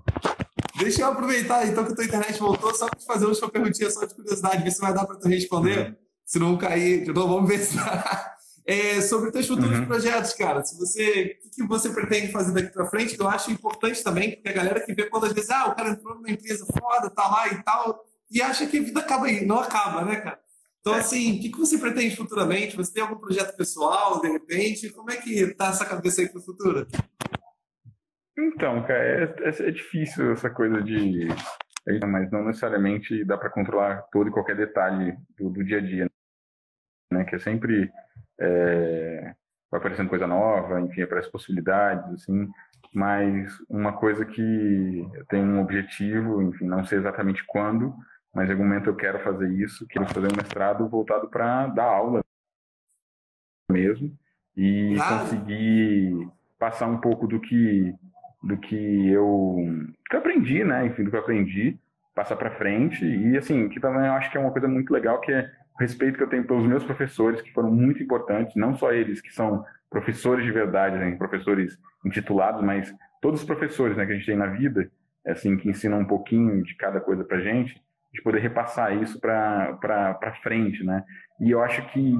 Deixa eu aproveitar então que a tua internet voltou, só para te fazer uma perguntinha só de curiosidade, ver se vai dar para tu responder. Uhum. Se não cair, de novo, vamos ver se dá. É, sobre teus futuros uhum. projetos, cara. Se você, o que, você pretende fazer daqui para frente? Que eu acho importante também, porque a galera que vê quando às vezes, ah, o cara entrou numa empresa foda, tá lá e tal, e acha que a vida acaba aí. Não acaba, né, cara? Então, é. assim, o que, você pretende futuramente? Você tem algum projeto pessoal, de repente? Como é que tá essa cabeça aí para o futuro? Então, cara, é, é, é, difícil essa coisa de. Mas não necessariamente dá para controlar todo e qualquer detalhe do, do dia a dia. Né? Que é sempre é, vai aparecendo coisa nova, enfim, aparecem possibilidades, assim, mas uma coisa que tem um objetivo, enfim, não sei exatamente quando, mas em algum momento eu quero fazer isso, quero fazer um mestrado voltado para dar aula mesmo e ah. conseguir passar um pouco do que do que eu, que eu aprendi, né, enfim, do que eu aprendi, passar para frente e assim, que também eu acho que é uma coisa muito legal que é o respeito que eu tenho pelos meus professores, que foram muito importantes, não só eles que são professores de verdade, né, professores intitulados, mas todos os professores né, que a gente tem na vida, assim, que ensinam um pouquinho de cada coisa para gente, de poder repassar isso para frente, né? E eu acho que,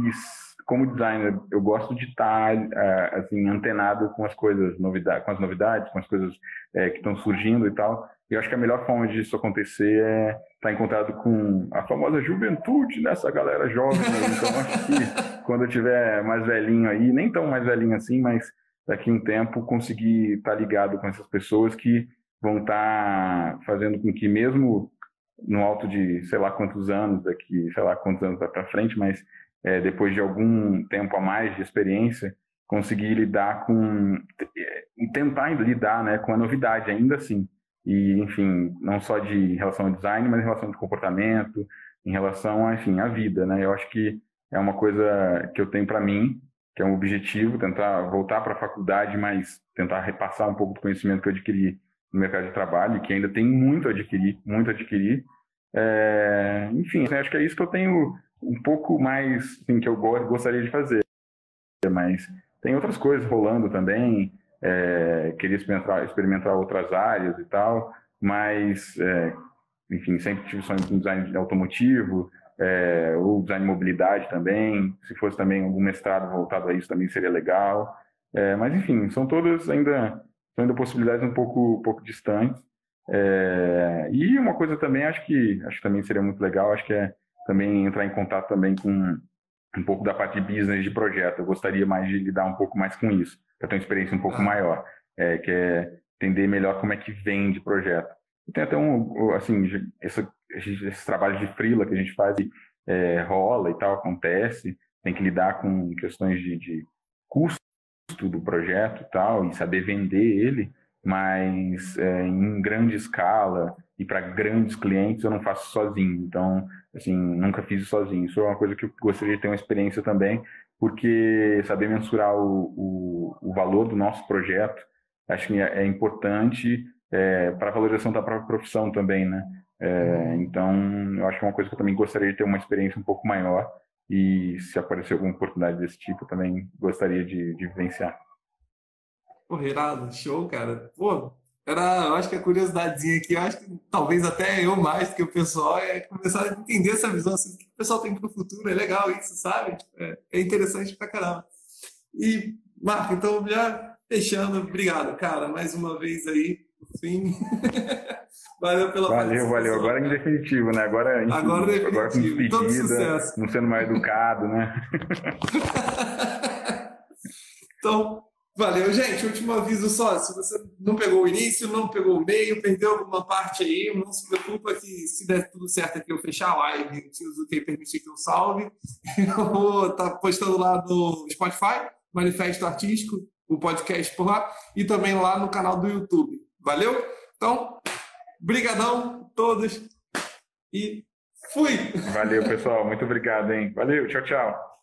como designer, eu gosto de estar, tá, assim, antenado com as coisas, novidade, com as novidades, com as coisas é, que estão surgindo e tal. E eu acho que a melhor forma disso acontecer é estar tá encontrado com a famosa juventude dessa galera jovem. Né? Então, acho que *laughs* quando eu tiver mais velhinho aí, nem tão mais velhinho assim, mas daqui a um tempo conseguir estar tá ligado com essas pessoas que vão estar tá fazendo com que mesmo no alto de sei lá quantos anos daqui, sei lá quantos anos para frente, mas é, depois de algum tempo a mais de experiência, conseguir lidar com é, tentar lidar, né, com a novidade ainda assim e, enfim, não só de relação ao design, mas em relação de comportamento, em relação, a, enfim, à vida, né? Eu acho que é uma coisa que eu tenho para mim, que é um objetivo, tentar voltar para a faculdade, mas tentar repassar um pouco do conhecimento que eu adquiri no mercado de trabalho, que ainda tem muito a adquirir, muito a adquirir. É, enfim, assim, acho que é isso que eu tenho um pouco mais, assim, que eu gostaria de fazer. Mas tem outras coisas rolando também, é, queria experimentar, experimentar outras áreas e tal, mas, é, enfim, sempre tive sonho com design automotivo, é, ou design de mobilidade também, se fosse também algum mestrado voltado a isso também seria legal, é, mas enfim, são todas ainda, são ainda possibilidades um pouco, pouco distantes, é, e uma coisa também, acho que, acho que também seria muito legal, acho que é também entrar em contato também com um pouco da parte de business de projeto, eu gostaria mais de lidar um pouco mais com isso, ter uma experiência um pouco ah. maior, é, que é entender melhor como é que vende projeto. Tem até um, assim, esse, esse trabalho de freela que a gente faz é, rola e tal, acontece, tem que lidar com questões de, de custo do projeto e tal, e saber vender ele, mas é, em grande escala e para grandes clientes eu não faço sozinho. Então, assim, nunca fiz sozinho. Isso é uma coisa que eu gostaria de ter uma experiência também, porque saber mensurar o, o, o valor do nosso projeto acho que é, é importante é, para a valorização da própria profissão também, né? É, então, eu acho que é uma coisa que eu também gostaria de ter uma experiência um pouco maior e se aparecer alguma oportunidade desse tipo, eu também gostaria de, de vivenciar. Pô, Renato, show, cara. Pô, era, eu acho que a curiosidadezinha aqui, eu acho que talvez até eu mais do que o pessoal, é começar a entender essa visão, assim, pessoal tem para o futuro, é legal isso, sabe? É, é interessante pra caramba. E, Marco, então já fechando, obrigado, cara, mais uma vez aí, sim. *laughs* valeu pela Valeu, valeu. Agora em definitivo, né? Agora, enfim, agora, definitivo. agora com despedida, não sendo mais educado, né? *laughs* então, Valeu, gente. Último aviso só: se você não pegou o início, não pegou o meio, perdeu alguma parte aí, não se preocupa que se der tudo certo aqui eu fechar a live, se o Zuki permitir que eu salve, *laughs* eu vou estar tá postando lá no Spotify, Manifesto Artístico, o podcast por lá, e também lá no canal do YouTube. Valeu? Então, brigadão todos e fui! Valeu, pessoal. Muito obrigado, hein? Valeu, tchau, tchau.